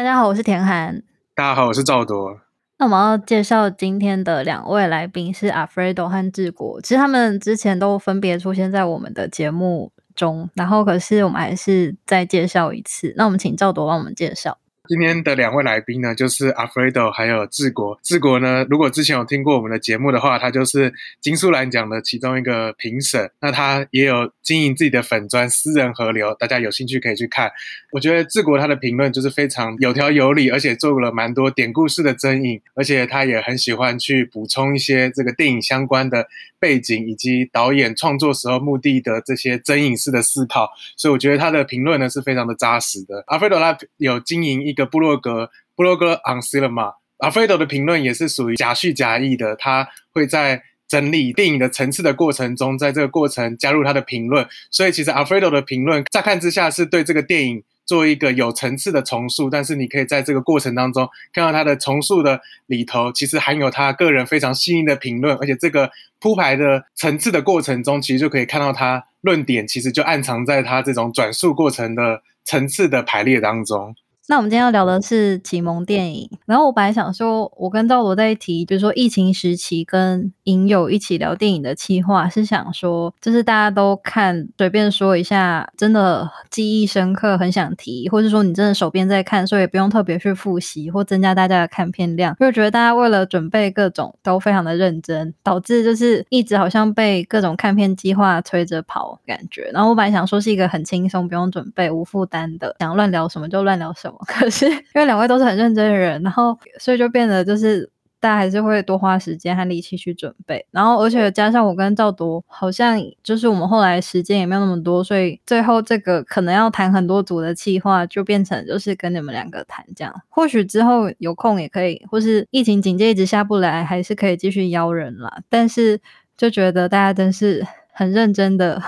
大家好，我是田涵。大家好，我是赵铎。那我们要介绍今天的两位来宾是 Alfredo 和志国。其实他们之前都分别出现在我们的节目中，然后可是我们还是再介绍一次。那我们请赵铎帮我们介绍。今天的两位来宾呢，就是阿 frido 还有治国。治国呢，如果之前有听过我们的节目的话，他就是金素兰奖的其中一个评审。那他也有经营自己的粉砖私人河流，大家有兴趣可以去看。我觉得治国他的评论就是非常有条有理，而且做了蛮多典故式的争议，而且他也很喜欢去补充一些这个电影相关的背景以及导演创作时候目的的这些真影式的思考。所以我觉得他的评论呢是非常的扎实的。阿 frido 他有经营一的布洛格，布洛格 on cinema，阿菲多的评论也是属于假叙假意的，他会在整理电影的层次的过程中，在这个过程加入他的评论，所以其实阿菲多的评论乍看之下是对这个电影做一个有层次的重塑，但是你可以在这个过程当中看到他的重塑的里头，其实含有他个人非常细腻的评论，而且这个铺排的层次的过程中，其实就可以看到他论点其实就暗藏在他这种转述过程的层次的排列当中。那我们今天要聊的是启蒙电影，然后我本来想说，我跟赵罗在一提，比如说疫情时期跟影友一起聊电影的计划，是想说，就是大家都看，随便说一下，真的记忆深刻，很想提，或者说你真的手边在看，所以也不用特别去复习或增加大家的看片量，因为觉得大家为了准备各种都非常的认真，导致就是一直好像被各种看片计划催着跑感觉。然后我本来想说是一个很轻松，不用准备，无负担的，想乱聊什么就乱聊什么。可是因为两位都是很认真的人，然后所以就变得就是大家还是会多花时间和力气去准备，然后而且加上我跟赵铎好像就是我们后来时间也没有那么多，所以最后这个可能要谈很多组的计划，就变成就是跟你们两个谈这样。或许之后有空也可以，或是疫情警戒一直下不来，还是可以继续邀人啦。但是就觉得大家真是很认真的。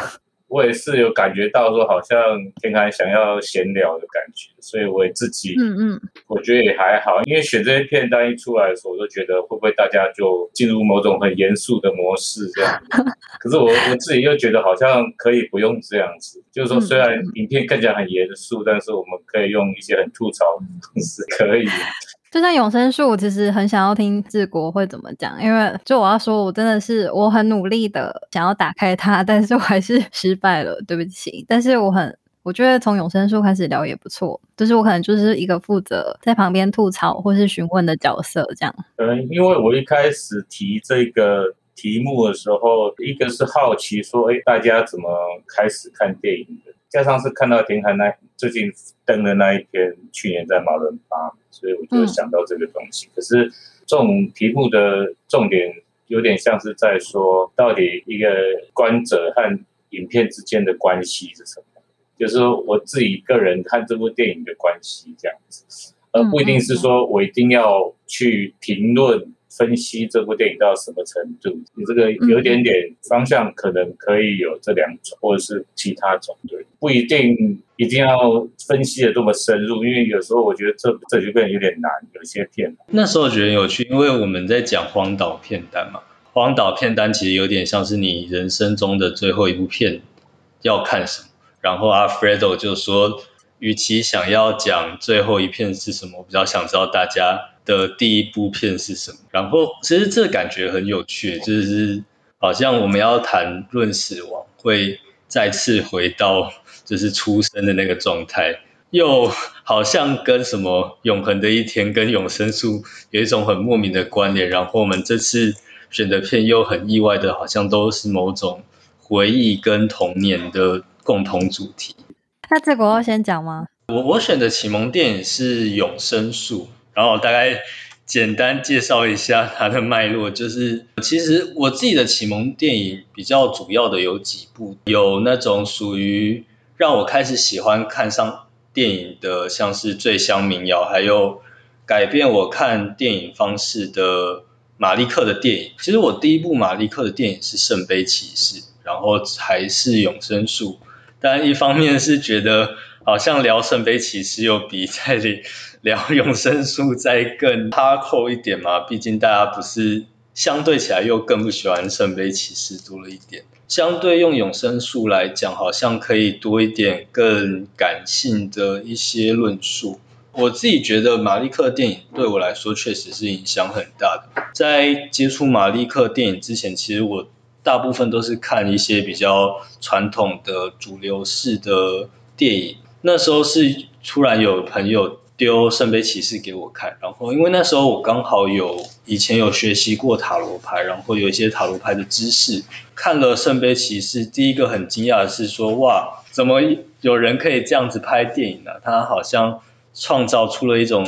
我也是有感觉到说，好像天开想要闲聊的感觉，所以我也自己，嗯嗯，我觉得也还好，因为选这些片单一出来的时候，我就觉得会不会大家就进入某种很严肃的模式这样。可是我我自己又觉得好像可以不用这样子，就是说虽然影片看起来很严肃，但是我们可以用一些很吐槽的方式可以。就像永生树，我其实很想要听治国会怎么讲，因为就我要说，我真的是我很努力的想要打开它，但是我还是失败了，对不起。但是我很，我觉得从永生树开始聊也不错，就是我可能就是一个负责在旁边吐槽或是询问的角色，这样。嗯，因为我一开始提这个题目的时候，一个是好奇说，哎，大家怎么开始看电影的？加上是看到田海那最近登的那一篇，去年在马伦巴，所以我就想到这个东西。可是这种题目的重点有点像是在说，到底一个观者和影片之间的关系是什么？就是说我自己个人看这部电影的关系这样子，而不一定是说我一定要去评论。分析这部电影到什么程度？你这个有点点方向，可能可以有这两种，或者是其他种，对，不一定一定要分析的多么深入，因为有时候我觉得这这就变得有点难，有些片。那时候觉得有趣，因为我们在讲荒岛片单嘛，荒岛片单其实有点像是你人生中的最后一部片要看什么，然后阿 Fredo 就说，与其想要讲最后一片是什么，我比较想知道大家。的第一部片是什么？然后其实这感觉很有趣，就是好像我们要谈论死亡，会再次回到就是出生的那个状态，又好像跟什么永恒的一天跟永生树有一种很莫名的关联。然后我们这次选的片又很意外的，好像都是某种回忆跟童年的共同主题。那这个我要先讲吗？我我选的启蒙电影是永生树。然后大概简单介绍一下它的脉络，就是其实我自己的启蒙电影比较主要的有几部，有那种属于让我开始喜欢看上电影的，像是《醉乡民谣》，还有改变我看电影方式的马利克的电影。其实我第一部马利克的电影是《圣杯骑士》，然后还是《永生树》，但一方面是觉得。好像聊圣杯骑士又比在聊永生树再更哈扣一点嘛，毕竟大家不是相对起来又更不喜欢圣杯骑士多了一点。相对用永生树来讲，好像可以多一点更感性的一些论述。我自己觉得马利克电影对我来说确实是影响很大的。在接触马利克电影之前，其实我大部分都是看一些比较传统的主流式的电影。那时候是突然有朋友丢《圣杯骑士》给我看，然后因为那时候我刚好有以前有学习过塔罗牌，然后有一些塔罗牌的知识，看了《圣杯骑士》，第一个很惊讶的是说，哇，怎么有人可以这样子拍电影呢？他好像。创造出了一种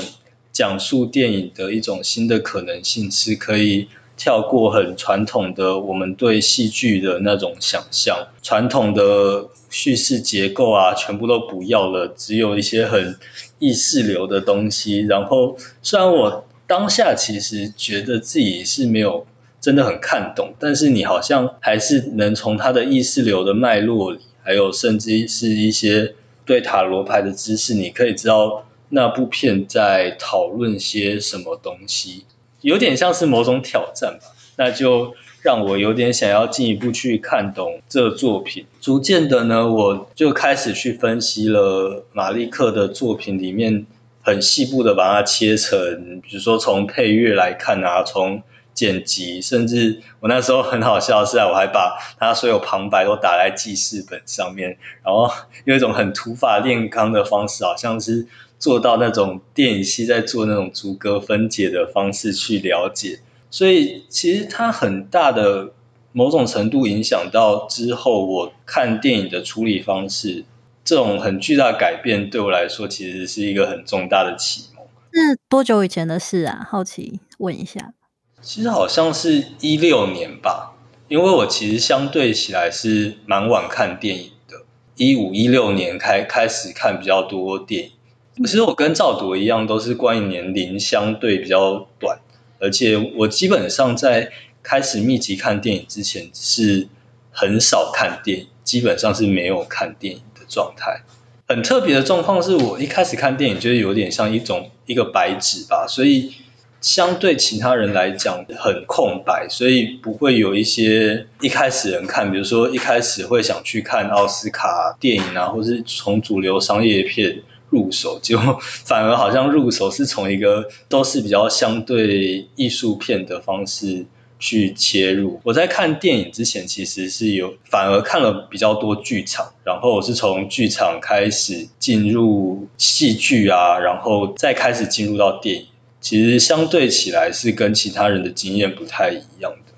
讲述电影的一种新的可能性，是可以跳过很传统的我们对戏剧的那种想象，传统的叙事结构啊，全部都不要了，只有一些很意识流的东西。然后，虽然我当下其实觉得自己是没有真的很看懂，但是你好像还是能从他的意识流的脉络里，还有甚至是一些对塔罗牌的知识，你可以知道。那部片在讨论些什么东西？有点像是某种挑战吧。那就让我有点想要进一步去看懂这作品。逐渐的呢，我就开始去分析了马利克的作品里面，很细部的把它切成，比如说从配乐来看啊，从剪辑，甚至我那时候很好笑的是，我还把他所有旁白都打在记事本上面，然后用一种很土法炼钢的方式，好像是。做到那种电影系在做那种逐格分解的方式去了解，所以其实它很大的某种程度影响到之后我看电影的处理方式，这种很巨大改变对我来说其实是一个很重大的启蒙。是多久以前的事啊？好奇问一下。其实好像是一六年吧，因为我其实相对起来是蛮晚看电影的，一五一六年开开始看比较多电影。其实我跟赵铎一样，都是关于年龄相对比较短，而且我基本上在开始密集看电影之前是很少看电影，基本上是没有看电影的状态。很特别的状况是我一开始看电影，就是有点像一种一个白纸吧，所以相对其他人来讲很空白，所以不会有一些一开始人看，比如说一开始会想去看奥斯卡电影啊，或是从主流商业片。入手 就反而好像入手是从一个都是比较相对艺术片的方式去切入。我在看电影之前，其实是有反而看了比较多剧场，然后我是从剧场开始进入戏剧啊，然后再开始进入到电影。其实相对起来是跟其他人的经验不太一样的。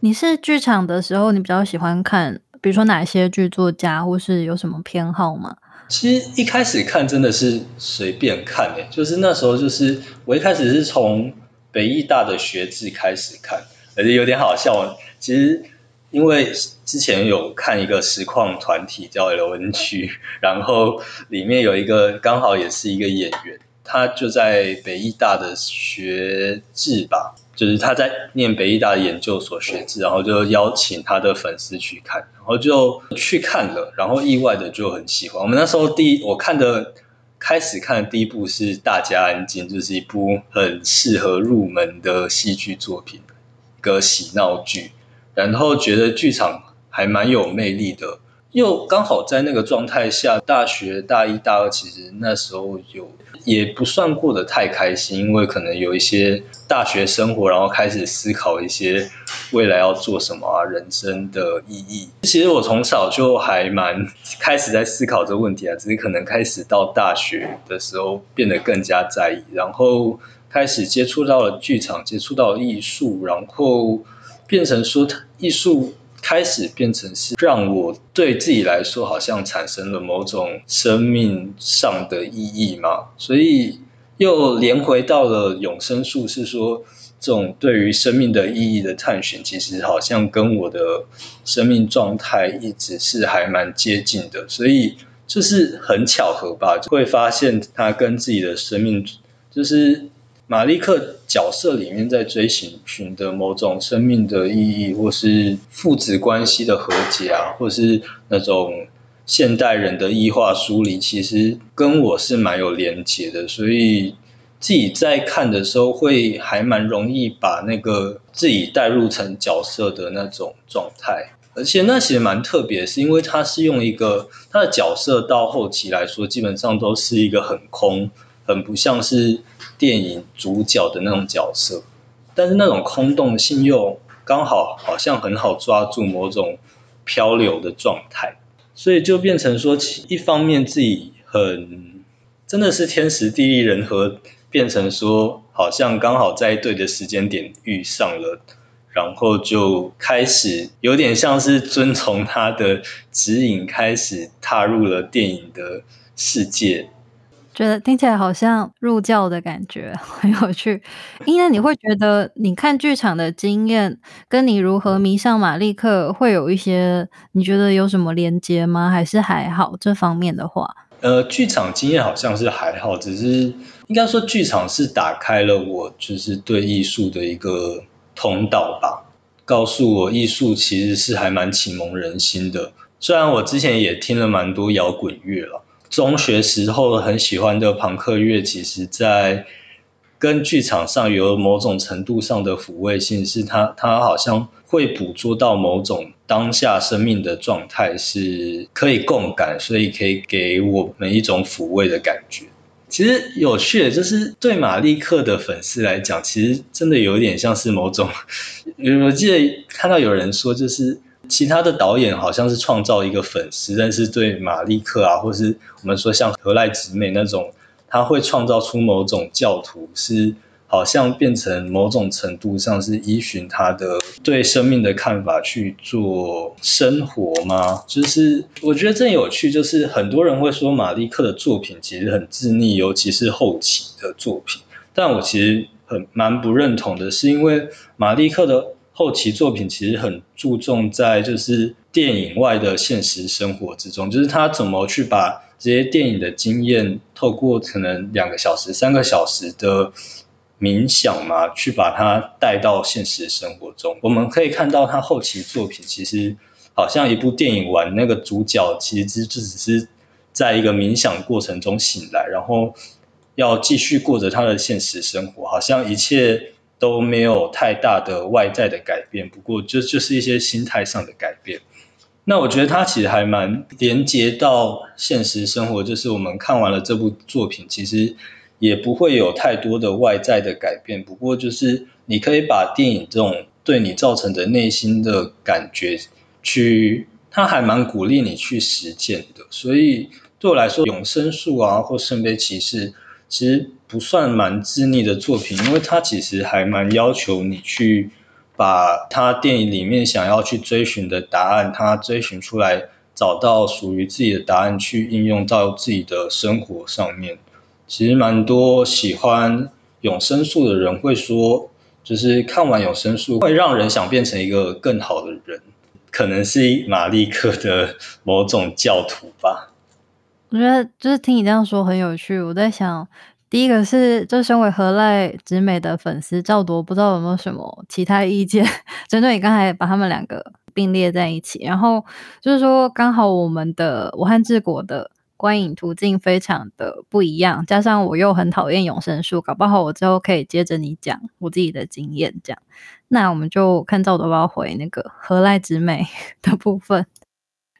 你是剧场的时候，你比较喜欢看，比如说哪些剧作家，或是有什么偏好吗？其实一开始看真的是随便看诶，就是那时候就是我一开始是从北艺大的学制开始看，而且有点好笑。其实因为之前有看一个实况团体叫 LNG，然后里面有一个刚好也是一个演员，他就在北艺大的学制吧。就是他在念北艺大的研究所学制，然后就邀请他的粉丝去看，然后就去看了，然后意外的就很喜欢。我们那时候第一我看的开始看的第一部是《大家安静》，就是一部很适合入门的戏剧作品，一个喜闹剧，然后觉得剧场还蛮有魅力的。又刚好在那个状态下，大学大一、大二，其实那时候有也不算过得太开心，因为可能有一些大学生活，然后开始思考一些未来要做什么啊，人生的意义。其实我从小就还蛮开始在思考这个问题啊，只是可能开始到大学的时候变得更加在意，然后开始接触到了剧场，接触到了艺术，然后变成说艺术。开始变成是让我对自己来说好像产生了某种生命上的意义嘛，所以又连回到了永生术，是说这种对于生命的意义的探寻，其实好像跟我的生命状态一直是还蛮接近的，所以就是很巧合吧，会发现它跟自己的生命就是。马利克角色里面在追寻寻的某种生命的意义，或是父子关系的和解啊，或是那种现代人的异化梳理，其实跟我是蛮有连结的。所以自己在看的时候，会还蛮容易把那个自己带入成角色的那种状态。而且那其实蛮特别，是因为他是用一个他的角色到后期来说，基本上都是一个很空。很不像是电影主角的那种角色，但是那种空洞性又刚好好像很好抓住某种漂流的状态，所以就变成说，一方面自己很真的是天时地利人和，变成说好像刚好在对的时间点遇上了。然后就开始有点像是遵从他的指引，开始踏入了电影的世界。觉得听起来好像入教的感觉，很有趣。因为你会觉得你看剧场的经验，跟你如何迷上马利克，会有一些你觉得有什么连接吗？还是还好这方面的话？呃，剧场经验好像是还好，只是应该说剧场是打开了我就是对艺术的一个。通道吧，告诉我艺术其实是还蛮启蒙人心的。虽然我之前也听了蛮多摇滚乐了，中学时候很喜欢的朋克乐，其实在跟剧场上有某种程度上的抚慰性，是它它好像会捕捉到某种当下生命的状态，是可以共感，所以可以给我们一种抚慰的感觉。其实有趣的，就是对马利克的粉丝来讲，其实真的有点像是某种。我记得看到有人说，就是其他的导演好像是创造一个粉丝，但是对马利克啊，或是我们说像何赖直美那种，他会创造出某种教徒是。好像变成某种程度上是依循他的对生命的看法去做生活吗？就是我觉得真有趣，就是很多人会说马利克的作品其实很自溺，尤其是后期的作品。但我其实很蛮不认同的，是因为马利克的后期作品其实很注重在就是电影外的现实生活之中，就是他怎么去把这些电影的经验透过可能两个小时、三个小时的。冥想嘛，去把它带到现实生活中。我们可以看到他后期作品，其实好像一部电影完，那个主角其实就只是在一个冥想过程中醒来，然后要继续过着他的现实生活，好像一切都没有太大的外在的改变。不过，就就是一些心态上的改变。那我觉得它其实还蛮连接到现实生活，就是我们看完了这部作品，其实。也不会有太多的外在的改变，不过就是你可以把电影这种对你造成的内心的感觉，去，它还蛮鼓励你去实践的。所以对我来说，《永生树》啊或《圣杯骑士》其实不算蛮自溺的作品，因为它其实还蛮要求你去把他电影里面想要去追寻的答案，他追寻出来，找到属于自己的答案，去应用到自己的生活上面。其实蛮多喜欢永生树的人会说，就是看完永生树会让人想变成一个更好的人，可能是马利克的某种教徒吧。我觉得就是听你这样说很有趣。我在想，第一个是，就身为何赖直美的粉丝赵铎，不知道有没有什么其他意见，针对你刚才把他们两个并列在一起，然后就是说，刚好我们的武汉治国的。观影途径非常的不一样，加上我又很讨厌永生树，搞不好我之后可以接着你讲我自己的经验，这样。那我们就看赵德包回那个何赖直美的部分。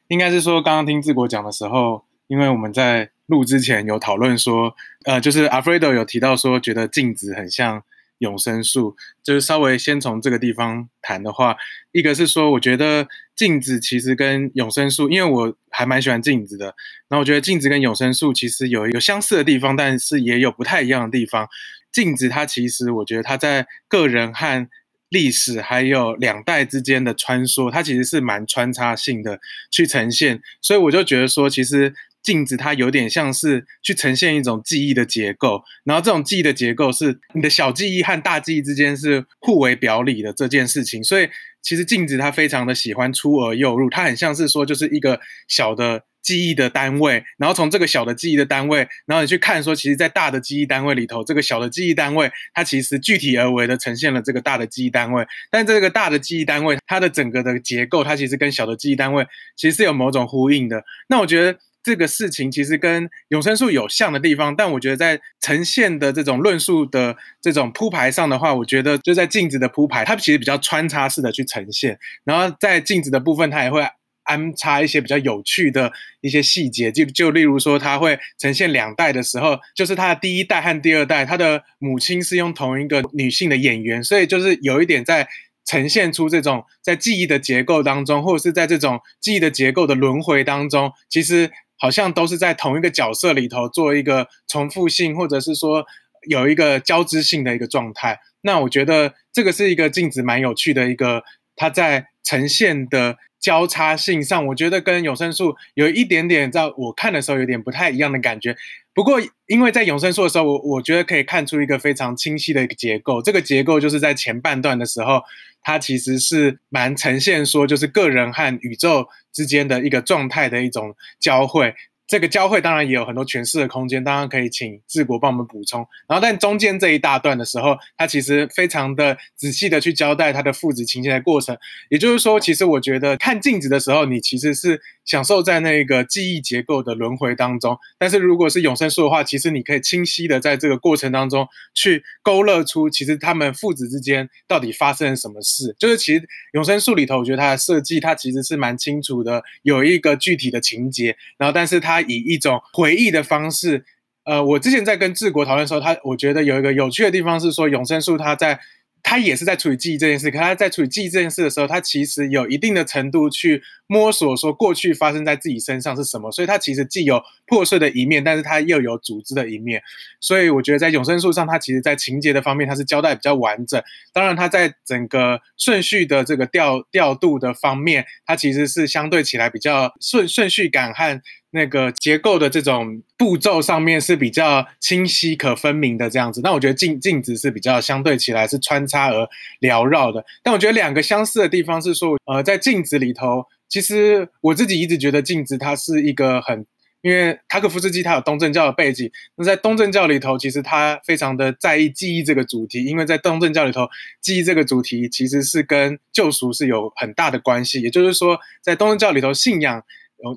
应该是说，刚刚听志国讲的时候，因为我们在录之前有讨论说，呃，就是 Afredo 有提到说，觉得镜子很像。永生树就是稍微先从这个地方谈的话，一个是说，我觉得镜子其实跟永生树，因为我还蛮喜欢镜子的，然后我觉得镜子跟永生树其实有有相似的地方，但是也有不太一样的地方。镜子它其实我觉得它在个人和历史还有两代之间的穿梭，它其实是蛮穿插性的去呈现，所以我就觉得说，其实。镜子它有点像是去呈现一种记忆的结构，然后这种记忆的结构是你的小记忆和大记忆之间是互为表里的这件事情。所以其实镜子它非常的喜欢出而又入，它很像是说就是一个小的记忆的单位，然后从这个小的记忆的单位，然后你去看说，其实，在大的记忆单位里头，这个小的记忆单位它其实具体而为的呈现了这个大的记忆单位，但这个大的记忆单位它的整个的结构，它其实跟小的记忆单位其实是有某种呼应的。那我觉得。这个事情其实跟永生树有像的地方，但我觉得在呈现的这种论述的这种铺排上的话，我觉得就在镜子的铺排，它其实比较穿插式的去呈现。然后在镜子的部分，它也会安插一些比较有趣的一些细节，就就例如说，他会呈现两代的时候，就是他的第一代和第二代，他的母亲是用同一个女性的演员，所以就是有一点在呈现出这种在记忆的结构当中，或者是在这种记忆的结构的轮回当中，其实好像都是在同一个角色里头做一个重复性，或者是说有一个交织性的一个状态。那我觉得这个是一个镜子蛮有趣的一个，它在呈现的。交叉性上，我觉得跟永生树有一点点，在我看的时候有点不太一样的感觉。不过，因为在永生树的时候，我我觉得可以看出一个非常清晰的一个结构。这个结构就是在前半段的时候，它其实是蛮呈现说，就是个人和宇宙之间的一个状态的一种交汇。这个交汇当然也有很多诠释的空间，当然可以请治国帮我们补充。然后，但中间这一大段的时候，他其实非常的仔细的去交代他的父子情节的过程。也就是说，其实我觉得看镜子的时候，你其实是享受在那个记忆结构的轮回当中。但是如果是永生树的话，其实你可以清晰的在这个过程当中去勾勒出，其实他们父子之间到底发生了什么事。就是其实永生树里头，我觉得它的设计，它其实是蛮清楚的，有一个具体的情节。然后，但是它他以一种回忆的方式，呃，我之前在跟治国讨论的时候，他我觉得有一个有趣的地方是说，永生树他在。他也是在处理记忆这件事，可他在处理记忆这件事的时候，他其实有一定的程度去摸索说过去发生在自己身上是什么，所以他其实既有破碎的一面，但是他又有组织的一面。所以我觉得在永生树上，他其实在情节的方面，他是交代比较完整。当然，他在整个顺序的这个调调度的方面，他其实是相对起来比较顺顺序感和。那个结构的这种步骤上面是比较清晰可分明的这样子，那我觉得镜镜子是比较相对起来是穿插而缭绕的。但我觉得两个相似的地方是说，呃，在镜子里头，其实我自己一直觉得镜子它是一个很，因为塔可夫斯基他有东正教的背景，那在东正教里头，其实他非常的在意记忆这个主题，因为在东正教里头，记忆这个主题其实是跟救赎是有很大的关系，也就是说，在东正教里头信仰。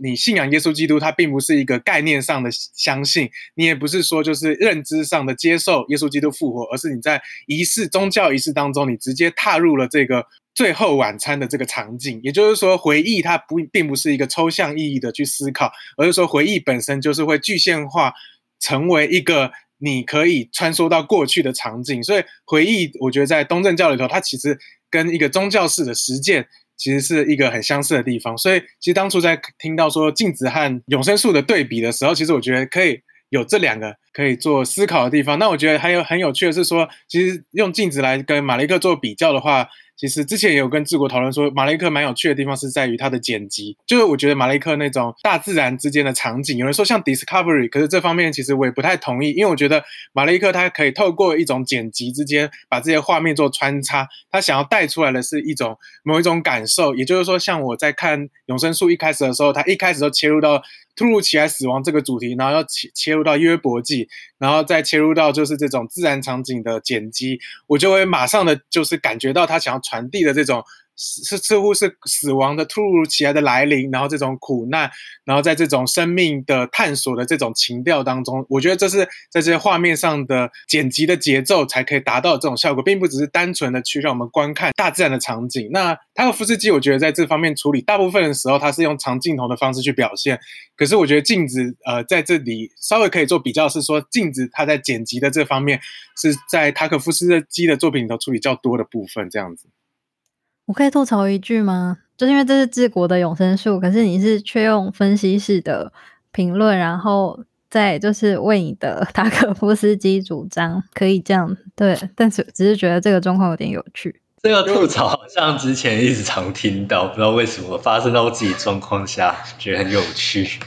你信仰耶稣基督，它并不是一个概念上的相信，你也不是说就是认知上的接受耶稣基督复活，而是你在仪式宗教仪式当中，你直接踏入了这个最后晚餐的这个场景。也就是说，回忆它不并不是一个抽象意义的去思考，而是说回忆本身就是会具现化，成为一个你可以穿梭到过去的场景。所以，回忆我觉得在东正教里头，它其实跟一个宗教式的实践。其实是一个很相似的地方，所以其实当初在听到说镜子和永生树的对比的时候，其实我觉得可以有这两个可以做思考的地方。那我觉得还有很有趣的是说，其实用镜子来跟马雷克做比较的话。其实之前也有跟志国讨论说，马雷克蛮有趣的地方是在于它的剪辑，就是我觉得马雷克那种大自然之间的场景，有人说像 Discovery，可是这方面其实我也不太同意，因为我觉得马雷克他可以透过一种剪辑之间把这些画面做穿插，他想要带出来的是一种某一种感受，也就是说，像我在看永生树一开始的时候，他一开始都切入到。突如其来死亡这个主题，然后要切切入到约伯记，然后再切入到就是这种自然场景的剪辑，我就会马上的就是感觉到他想要传递的这种。是似乎是死亡的突如其来的来临，然后这种苦难，然后在这种生命的探索的这种情调当中，我觉得这是在这些画面上的剪辑的节奏才可以达到这种效果，并不只是单纯的去让我们观看大自然的场景。那他和福斯基，我觉得在这方面处理，大部分的时候他是用长镜头的方式去表现。可是我觉得镜子，呃，在这里稍微可以做比较，是说镜子它在剪辑的这方面是在塔可夫斯基的作品里头处理较多的部分，这样子。我可以吐槽一句吗？就是因为这是治国的永生术，可是你是却用分析式的评论，然后再就是为你的 塔可夫斯基主张，可以这样对，但是只是觉得这个状况有点有趣。这个吐槽好像之前一直常听到，不知道为什么发生到自己状况下，觉得很有趣。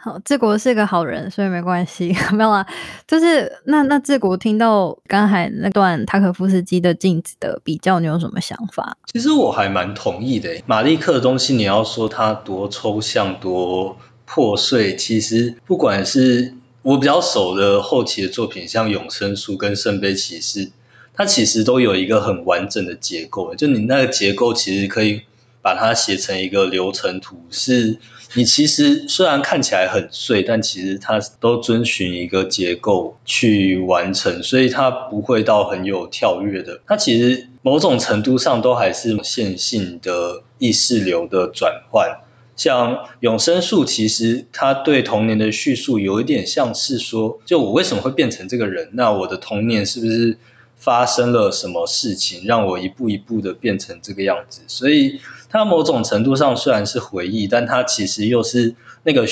好，治国是个好人，所以没关系，没有啦。就是那那治国听到刚才那段塔可夫斯基的镜子的比较，你有什么想法？其实我还蛮同意的。马利克的东西，你要说它多抽象、多破碎，其实不管是我比较熟的后期的作品，像《永生书》跟《圣杯骑士》，它其实都有一个很完整的结构。就你那个结构，其实可以把它写成一个流程图，是。你其实虽然看起来很碎，但其实它都遵循一个结构去完成，所以它不会到很有跳跃的。它其实某种程度上都还是线性的意识流的转换。像永生树，其实它对童年的叙述有一点像是说，就我为什么会变成这个人？那我的童年是不是发生了什么事情，让我一步一步的变成这个样子？所以，他某种程度上虽然是回忆，但他其实又是那个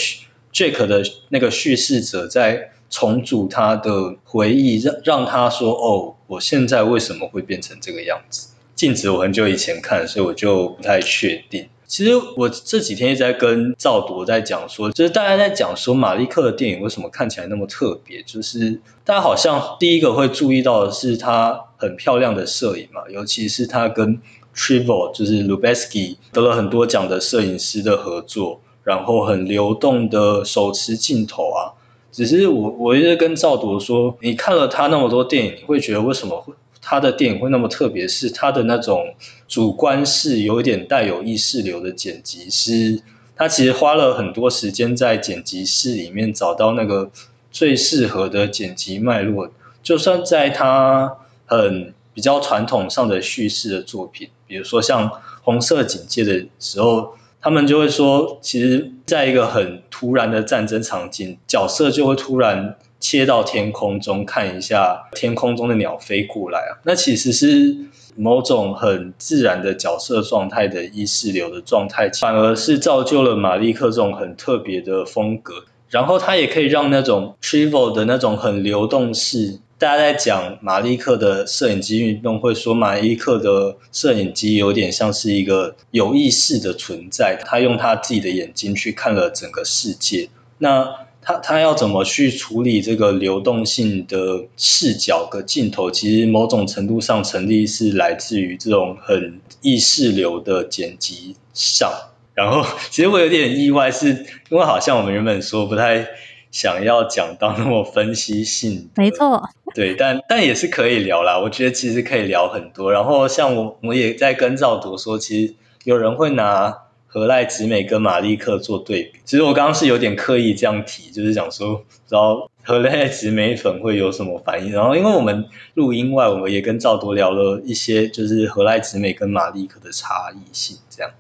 Jack 的那个叙事者在重组他的回忆，让让他说：“哦，我现在为什么会变成这个样子？”镜子我很久以前看，所以我就不太确定。其实我这几天一直在跟赵铎在讲说，就是大家在讲说马利克的电影为什么看起来那么特别，就是大家好像第一个会注意到的是他很漂亮的摄影嘛，尤其是他跟 Trivo 就是 Lubezki 得了很多奖的摄影师的合作，然后很流动的手持镜头啊。只是我我一直跟赵铎说，你看了他那么多电影，你会觉得为什么会？他的电影会那么特别，是他的那种主观是有一点带有意识流的剪辑师，他其实花了很多时间在剪辑室里面找到那个最适合的剪辑脉络。就算在他很比较传统上的叙事的作品，比如说像《红色警戒》的时候，他们就会说，其实在一个很突然的战争场景，角色就会突然。切到天空中看一下天空中的鸟飞过来啊，那其实是某种很自然的角色状态的意识流的状态，反而是造就了马利克这种很特别的风格。然后它也可以让那种 travel 的那种很流动式，大家在讲马利克的摄影机运动，会说马利克的摄影机有点像是一个有意识的存在，他用他自己的眼睛去看了整个世界。那他他要怎么去处理这个流动性的视角和镜头？其实某种程度上成立是来自于这种很意识流的剪辑上。然后，其实我有点意外，是因为好像我们原本说不太想要讲到那么分析性。没错，对，但但也是可以聊啦。我觉得其实可以聊很多。然后，像我我也在跟赵铎说，其实有人会拿。何赖直美跟马利克做对比，其实我刚刚是有点刻意这样提，就是讲说，知道何赖直美粉会有什么反应。然后，因为我们录音外，我们也跟赵铎聊了一些，就是何赖直美跟马利克的差异性这样。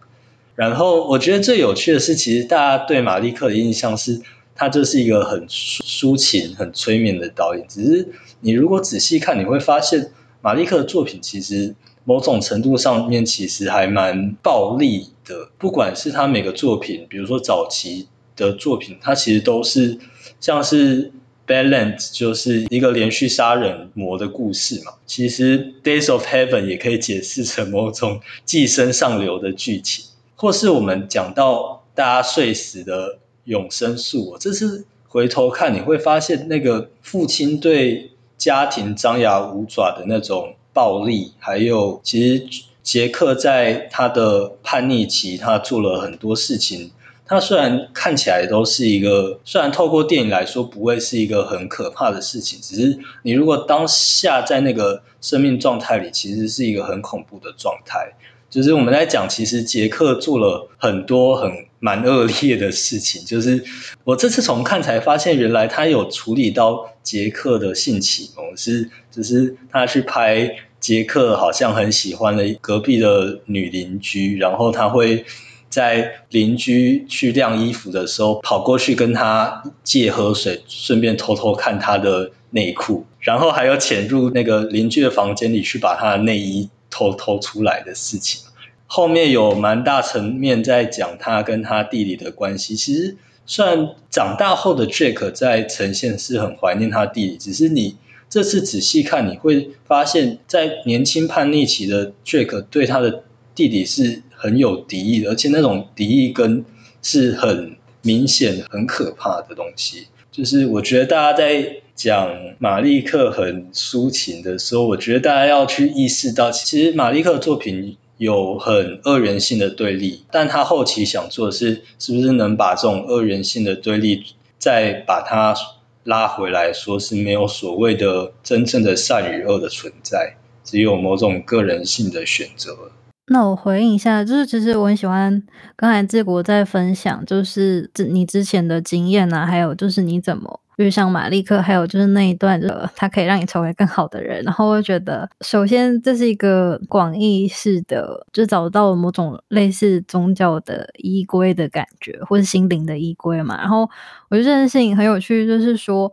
然后，我觉得最有趣的是，其实大家对马利克的印象是，他就是一个很抒情、很催眠的导演。只是你如果仔细看，你会发现马利克的作品其实。某种程度上面其实还蛮暴力的，不管是他每个作品，比如说早期的作品，他其实都是像是《Balance》，就是一个连续杀人魔的故事嘛。其实《Days of Heaven》也可以解释成某种寄生上流的剧情，或是我们讲到大家睡死的永生树，这次回头看你会发现，那个父亲对家庭张牙舞爪的那种。暴力，还有其实杰克在他的叛逆期，他做了很多事情。他虽然看起来都是一个，虽然透过电影来说不会是一个很可怕的事情，只是你如果当下在那个生命状态里，其实是一个很恐怖的状态。就是我们在讲，其实杰克做了很多很蛮恶劣的事情。就是我这次重看才发现，原来他有处理到杰克的性启蒙，是只是他去拍杰克好像很喜欢的隔壁的女邻居，然后他会在邻居去晾衣服的时候跑过去跟他借喝水，顺便偷偷看他的内裤，然后还有潜入那个邻居的房间里去把他的内衣。偷偷出来的事情，后面有蛮大层面在讲他跟他弟弟的关系。其实，虽然长大后的 Jack 在呈现是很怀念他弟弟，只是你这次仔细看，你会发现在年轻叛逆期的 Jack 对他的弟弟是很有敌意的，而且那种敌意跟是很明显、很可怕的东西。就是我觉得大家在。讲马利克很抒情的时候，我觉得大家要去意识到，其实马利克的作品有很二元性的对立，但他后期想做的是，是不是能把这种二元性的对立再把它拉回来，说是没有所谓的真正的善与恶的存在，只有某种个人性的选择。那我回应一下，就是其实我很喜欢刚才志国在分享，就是你之前的经验啊，还有就是你怎么。遇上马利克，还有就是那一段，呃，他可以让你成为更好的人。然后我觉得，首先这是一个广义式的，就找到了某种类似宗教的依归的感觉，或是心灵的依归嘛。然后我觉得这件事情很有趣，就是说，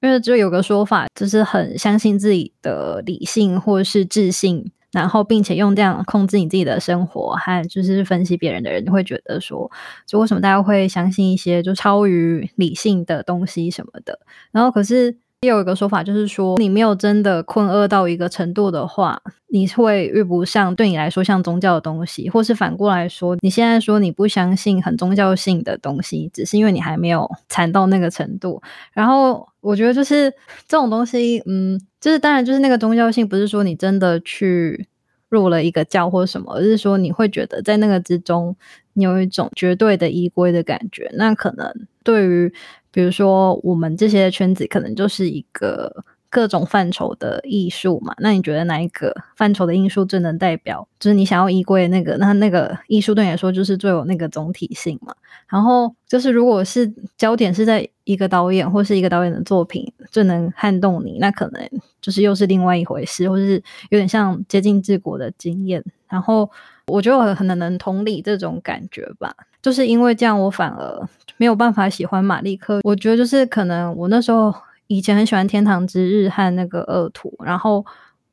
因为就有个说法，就是很相信自己的理性或是智性。然后，并且用这样控制你自己的生活，和就是分析别人的人，你会觉得说，就为什么大家会相信一些就超于理性的东西什么的？然后，可是也有一个说法，就是说，你没有真的困厄到一个程度的话，你会遇不上对你来说像宗教的东西，或是反过来说，你现在说你不相信很宗教性的东西，只是因为你还没有惨到那个程度。然后，我觉得就是这种东西，嗯。就是当然，就是那个宗教性，不是说你真的去入了一个教或什么，而是说你会觉得在那个之中，你有一种绝对的依归的感觉。那可能对于比如说我们这些圈子，可能就是一个。各种范畴的艺术嘛，那你觉得哪一个范畴的艺术最能代表？就是你想要衣柜那个，那那个艺术对你来说就是最有那个总体性嘛。然后就是如果是焦点是在一个导演或是一个导演的作品最能撼动你，那可能就是又是另外一回事，或是有点像接近治国的经验。然后我觉得我很能能同理这种感觉吧，就是因为这样，我反而没有办法喜欢马利克。我觉得就是可能我那时候。以前很喜欢《天堂之日》和那个《恶徒》，然后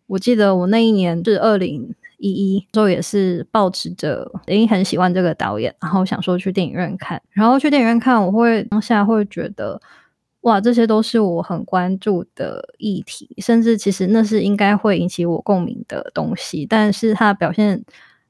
我记得我那一年是二零一一，时候也是抱持着，因很喜欢这个导演，然后想说去电影院看，然后去电影院看，我会当下会觉得，哇，这些都是我很关注的议题，甚至其实那是应该会引起我共鸣的东西，但是它表现。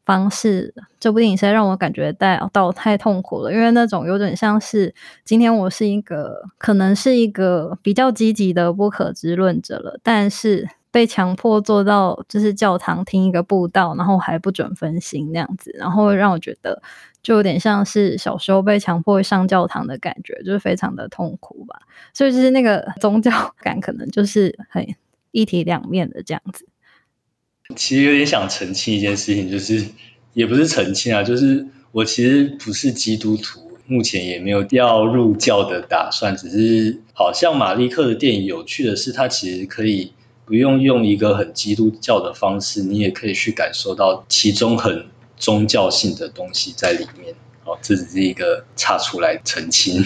方式，这部电影实在让我感觉到到太痛苦了，因为那种有点像是今天我是一个可能是一个比较积极的不可知论者了，但是被强迫做到就是教堂听一个布道，然后还不准分心那样子，然后让我觉得就有点像是小时候被强迫上教堂的感觉，就是非常的痛苦吧。所以就是那个宗教感可能就是很一体两面的这样子。其实有点想澄清一件事情，就是也不是澄清啊，就是我其实不是基督徒，目前也没有要入教的打算，只是好像马利克的电影有趣的是，它其实可以不用用一个很基督教的方式，你也可以去感受到其中很宗教性的东西在里面。好，这只是一个插出来澄清。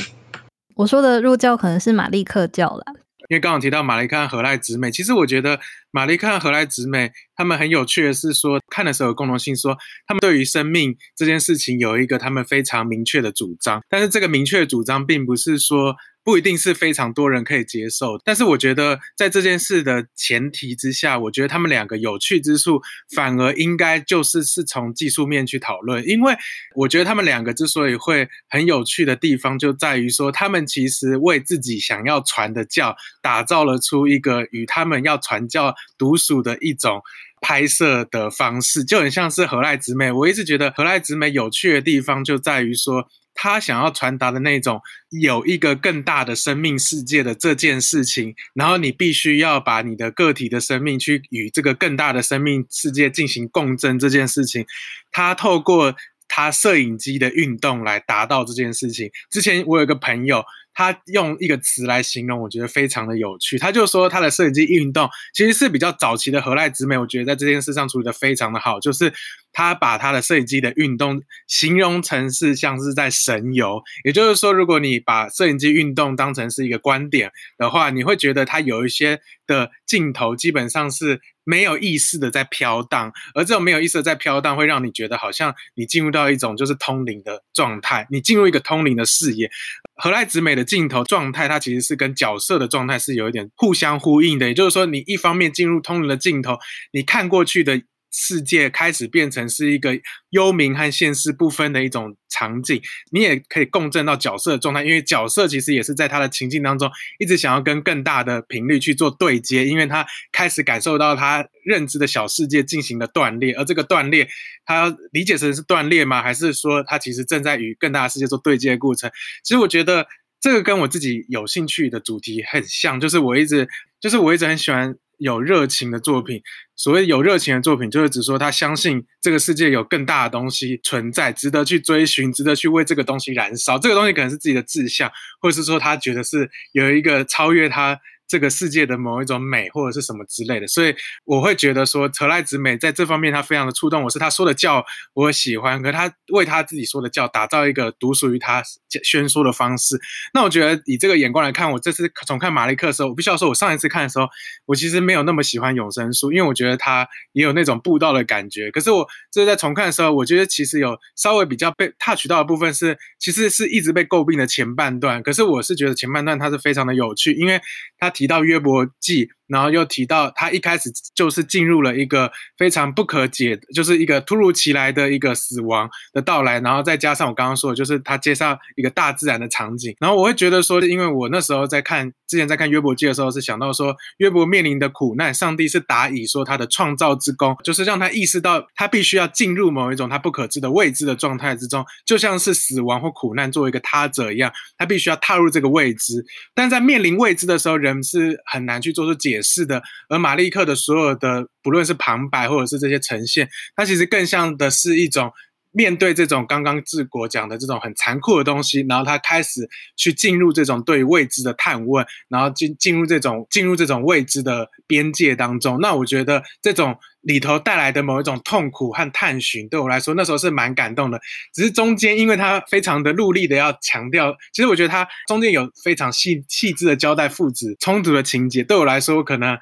我说的入教可能是马利克教啦。因为刚刚提到玛丽看和赖直美，其实我觉得玛丽看和赖直美他们很有趣的是说，看的时候有共同性，说他们对于生命这件事情有一个他们非常明确的主张，但是这个明确的主张并不是说。不一定是非常多人可以接受，但是我觉得在这件事的前提之下，我觉得他们两个有趣之处反而应该就是是从技术面去讨论，因为我觉得他们两个之所以会很有趣的地方就在于说，他们其实为自己想要传的教打造了出一个与他们要传教独属的一种拍摄的方式，就很像是何赖直美。我一直觉得何赖直美有趣的地方就在于说。他想要传达的那种有一个更大的生命世界的这件事情，然后你必须要把你的个体的生命去与这个更大的生命世界进行共振这件事情，他透过他摄影机的运动来达到这件事情。之前我有个朋友。他用一个词来形容，我觉得非常的有趣。他就说他的摄影机运动其实是比较早期的何赖直美，我觉得在这件事上处理的非常的好。就是他把他的摄影机的运动形容成是像是在神游，也就是说，如果你把摄影机运动当成是一个观点的话，你会觉得它有一些的镜头基本上是没有意识的在飘荡，而这种没有意识的在飘荡，会让你觉得好像你进入到一种就是通灵的状态，你进入一个通灵的视野。何赖直美的镜头状态，它其实是跟角色的状态是有一点互相呼应的。也就是说，你一方面进入通灵的镜头，你看过去的。世界开始变成是一个幽冥和现实不分的一种场景，你也可以共振到角色的状态，因为角色其实也是在他的情境当中一直想要跟更大的频率去做对接，因为他开始感受到他认知的小世界进行了断裂，而这个断裂，他理解成是断裂吗？还是说他其实正在与更大的世界做对接的过程？其实我觉得这个跟我自己有兴趣的主题很像，就是我一直就是我一直很喜欢。有热情的作品。所谓有热情的作品，就是指说他相信这个世界有更大的东西存在，值得去追寻，值得去为这个东西燃烧。这个东西可能是自己的志向，或者是说他觉得是有一个超越他。这个世界的某一种美或者是什么之类的，所以我会觉得说，泽赖直美在这方面他非常的触动我，是他说的教我喜欢，可他为他自己说的教打造一个独属于他宣说的方式。那我觉得以这个眼光来看，我这次重看马利克的时候，我必须要说，我上一次看的时候，我其实没有那么喜欢永生树，因为我觉得他也有那种布道的感觉。可是我这是在重看的时候，我觉得其实有稍微比较被 touch 到的部分是，其实是一直被诟病的前半段。可是我是觉得前半段它是非常的有趣，因为他。提到约伯记。然后又提到，他一开始就是进入了一个非常不可解，就是一个突如其来的一个死亡的到来，然后再加上我刚刚说的，就是他介绍一个大自然的场景。然后我会觉得说，因为我那时候在看之前在看约伯记的时候，是想到说约伯面临的苦难，上帝是答以说他的创造之功，就是让他意识到他必须要进入某一种他不可知的未知的状态之中，就像是死亡或苦难作为一个他者一样，他必须要踏入这个未知。但在面临未知的时候，人是很难去做出解。是的，而马利克的所有的不论是旁白或者是这些呈现，它其实更像的是一种面对这种刚刚治国讲的这种很残酷的东西，然后他开始去进入这种对未知的探问，然后进进入这种进入这种未知的边界当中。那我觉得这种里头带来的某一种痛苦和探寻，对我来说那时候是蛮感动的。只是中间因为他非常的努力的要强调，其实我觉得他中间有非常细细致的交代父子冲突的情节，对我来说可能。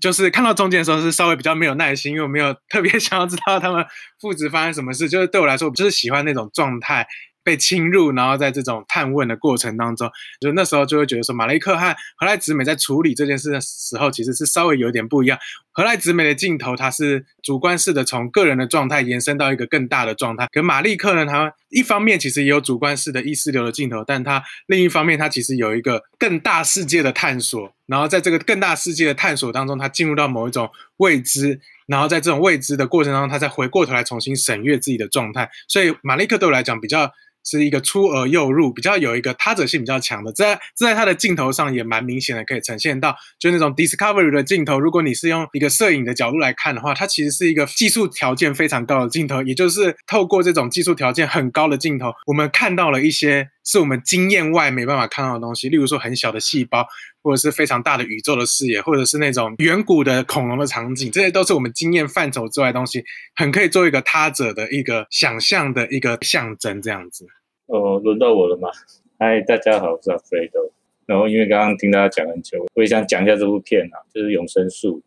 就是看到中间的时候是稍微比较没有耐心，因为我没有特别想要知道他们父子发生什么事。就是对我来说，我就是喜欢那种状态。被侵入，然后在这种探问的过程当中，就那时候就会觉得说，马雷克和何赖直美在处理这件事的时候，其实是稍微有点不一样。何赖直美的镜头，它是主观式的，从个人的状态延伸到一个更大的状态。可马利克呢，他一方面其实也有主观式的意识流的镜头，但他另一方面，他其实有一个更大世界的探索。然后在这个更大世界的探索当中，他进入到某一种未知，然后在这种未知的过程当中，他再回过头来重新审阅自己的状态。所以马利克对我来讲比较。是一个出而又入，比较有一个他者性比较强的，在在他的镜头上也蛮明显的，可以呈现到，就那种 discovery 的镜头。如果你是用一个摄影的角度来看的话，它其实是一个技术条件非常高的镜头，也就是透过这种技术条件很高的镜头，我们看到了一些是我们经验外没办法看到的东西，例如说很小的细胞。或者是非常大的宇宙的视野，或者是那种远古的恐龙的场景，这些都是我们经验范畴之外的东西，很可以做一个他者的一个想象的一个象征，这样子。哦，轮到我了吗？嗨，大家好，我是阿 f r e d o 然后因为刚刚听大家讲很久，我也想讲一下这部片啊，就是《永生树》。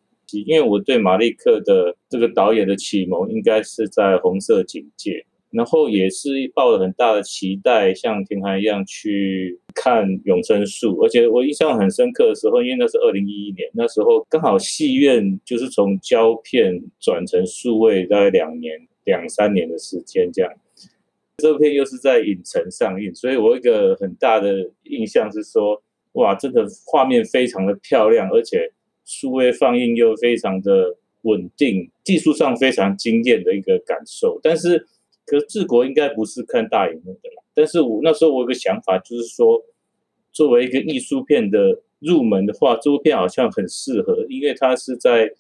因为我对马利克的这个导演的启蒙，应该是在《红色警戒》。然后也是抱了很大的期待，像田涵一样去看《永生树》，而且我印象很深刻的时候，因为那是二零一一年，那时候刚好戏院就是从胶片转成数位，大概两年两三年的时间这样。这片又是在影城上映，所以我一个很大的印象是说，哇，真的画面非常的漂亮，而且数位放映又非常的稳定，技术上非常惊艳的一个感受，但是。可是治国应该不是看大荧幕的啦，但是我那时候我有个想法，就是说，作为一个艺术片的入门的话，这部片好像很适合，因为它是在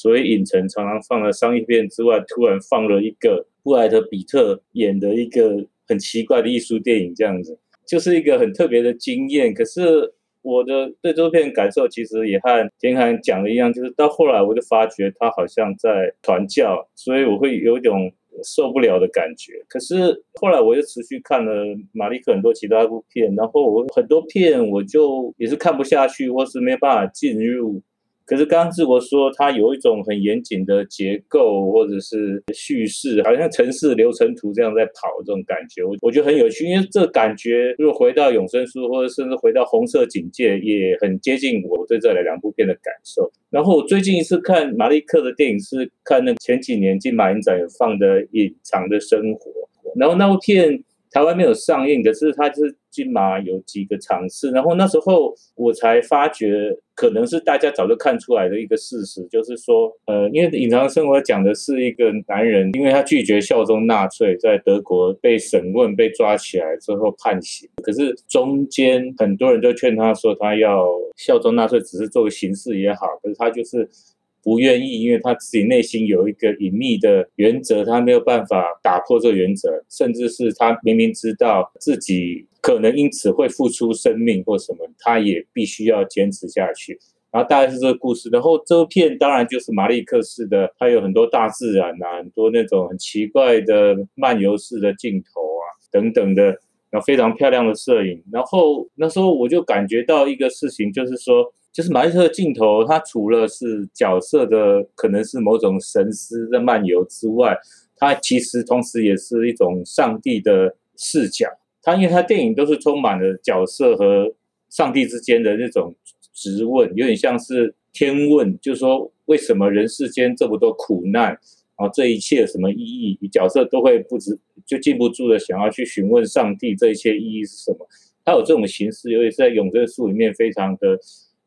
所以影城常常放了商业片之外，突然放了一个布莱德比特演的一个很奇怪的艺术电影，这样子，就是一个很特别的经验。可是我的对这部片感受，其实也和田涵讲的一样，就是到后来我就发觉他好像在传教，所以我会有一种。受不了的感觉。可是后来我又持续看了马利克很多其他部片，然后我很多片我就也是看不下去，或是没办法进入。可是刚刚志国说，它有一种很严谨的结构，或者是叙事，好像城市流程图这样在跑这种感觉，我我觉得很有趣。因为这感觉，如果回到永生书，或者甚至回到红色警戒，也很接近我对这两部片的感受。然后我最近一次看马利克的电影是看那前几年金马影展放的《隐藏的生活》，然后那部片台湾没有上映，可是它是金马有几个场次，然后那时候我才发觉，可能是大家早就看出来的一个事实，就是说，呃，因为《隐藏生活》讲的是一个男人，因为他拒绝效忠纳粹，在德国被审问、被抓起来之后判刑，可是中间很多人都劝他说，他要效忠纳粹，只是做个形式也好，可是他就是。不愿意，因为他自己内心有一个隐秘的原则，他没有办法打破这个原则，甚至是他明明知道自己可能因此会付出生命或什么，他也必须要坚持下去。然后大概是这个故事。然后这片当然就是马利克式的，它有很多大自然啊，很多那种很奇怪的漫游式的镜头啊，等等的，然后非常漂亮的摄影。然后那时候我就感觉到一个事情，就是说。就是马利克镜头，它除了是角色的可能是某种神思的漫游之外，它其实同时也是一种上帝的视角。它因为它电影都是充满了角色和上帝之间的那种质问，有点像是天问，就是说为什么人世间这么多苦难，然后这一切什么意义？角色都会不知就禁不住的想要去询问上帝，这一切意义是什么？它有这种形式，尤其是在《永生树》里面，非常的。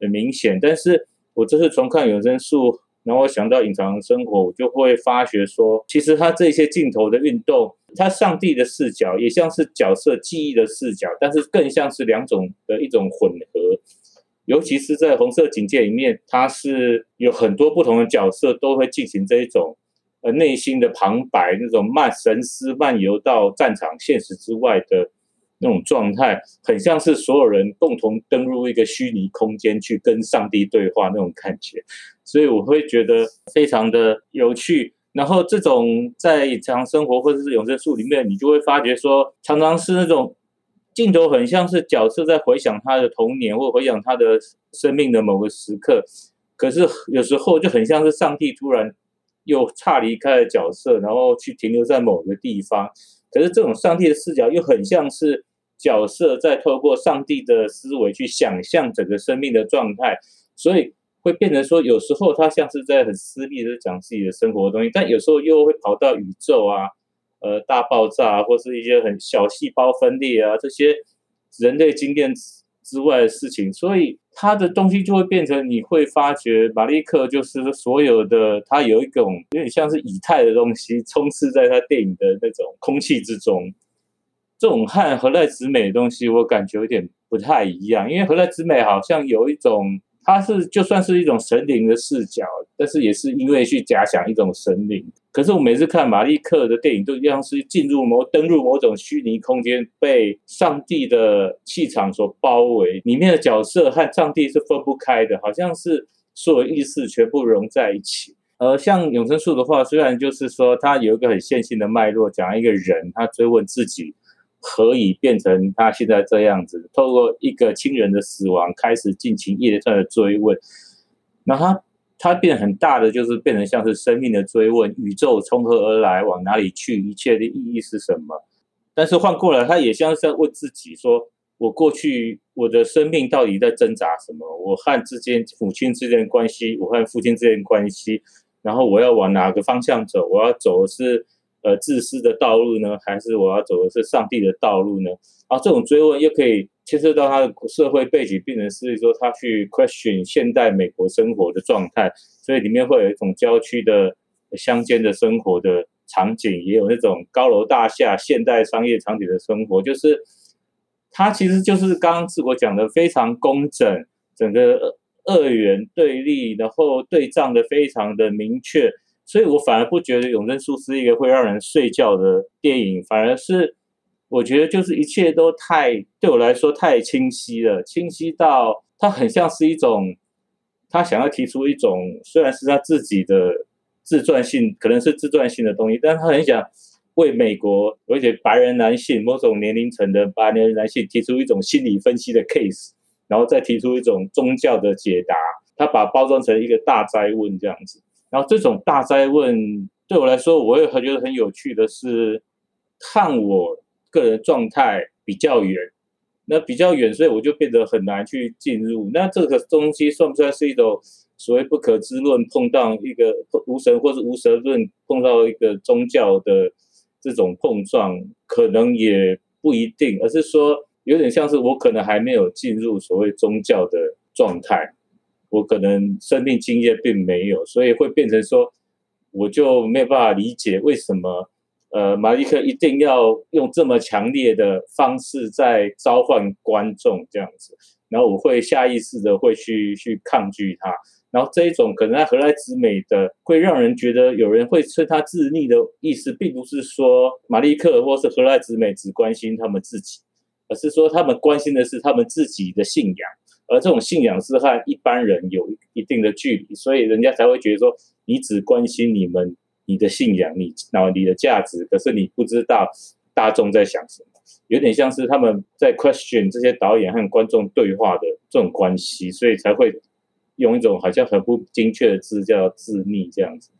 很明显，但是我这次重看《永生树》，然后想到《隐藏生活》，我就会发觉说，其实他这些镜头的运动，他上帝的视角也像是角色记忆的视角，但是更像是两种的一种混合。尤其是在《红色警戒》里面，它是有很多不同的角色都会进行这一种呃内心的旁白，那种漫神思漫游到战场现实之外的。那种状态很像是所有人共同登入一个虚拟空间去跟上帝对话那种感觉，所以我会觉得非常的有趣。然后这种在日常生活或者是永生树里面，你就会发觉说，常常是那种镜头很像是角色在回想他的童年或回想他的生命的某个时刻，可是有时候就很像是上帝突然又差离开了角色，然后去停留在某个地方。可是这种上帝的视角又很像是。角色在透过上帝的思维去想象整个生命的状态，所以会变成说，有时候他像是在很私密的讲自己的生活的东西，但有时候又会跑到宇宙啊、呃大爆炸或是一些很小细胞分裂啊这些人类经验之外的事情，所以他的东西就会变成你会发觉马利克就是所有的他有一种有点像是以太的东西充斥在他电影的那种空气之中。这种和何赖直美的东西，我感觉有点不太一样，因为何赖直美好像有一种，它是就算是一种神灵的视角，但是也是因为去假想一种神灵。可是我每次看马利克的电影，都像是进入某登入某种虚拟空间，被上帝的气场所包围，里面的角色和上帝是分不开的，好像是所有意识全部融在一起。呃，像永生树的话，虽然就是说它有一个很线性的脉络，讲一个人他追问自己。可以变成他现在这样子，透过一个亲人的死亡开始进行一连串的追问，那他他变很大的，就是变成像是生命的追问，宇宙从何而来，往哪里去，一切的意义是什么？但是换过来，他也像是在问自己：说我过去我的生命到底在挣扎什么？我和之间母亲之间的关系，我和父亲之间的关系，然后我要往哪个方向走？我要走的是？呃，自私的道路呢，还是我要走的是上帝的道路呢？啊，这种追问又可以牵涉到他的社会背景，变成是说他去 question 现代美国生活的状态，所以里面会有一种郊区的乡间的生活的场景，也有那种高楼大厦现代商业场景的生活，就是它其实就是刚刚志国讲的非常工整，整个二元对立，然后对仗的非常的明确。所以我反而不觉得《永贞书》是一个会让人睡觉的电影，反而是我觉得就是一切都太对我来说太清晰了，清晰到它很像是一种他想要提出一种虽然是他自己的自传性，可能是自传性的东西，但他很想为美国而且白人男性某种年龄层的白人男性提出一种心理分析的 case，然后再提出一种宗教的解答，他把包装成一个大灾问这样子。然后这种大灾问对我来说，我也很觉得很有趣的是，看我个人状态比较远，那比较远，所以我就变得很难去进入。那这个东西算不算是一种所谓不可知论碰到一个无神，或是无神论碰到一个宗教的这种碰撞，可能也不一定，而是说有点像是我可能还没有进入所谓宗教的状态，我可能生命经验并没有，所以会变成说，我就没有办法理解为什么。呃，马利克一定要用这么强烈的方式在召唤观众这样子，然后我会下意识的会去去抗拒他，然后这一种可能在荷兰之美的会让人觉得有人会称他自逆的意思，并不是说马利克或是荷兰之美只关心他们自己，而是说他们关心的是他们自己的信仰，而这种信仰是和一般人有一定的距离，所以人家才会觉得说你只关心你们。你的信仰，你然后你的价值，可是你不知道大众在想什么，有点像是他们在 question 这些导演和观众对话的这种关系，所以才会用一种好像很不精确的字叫自逆这样子。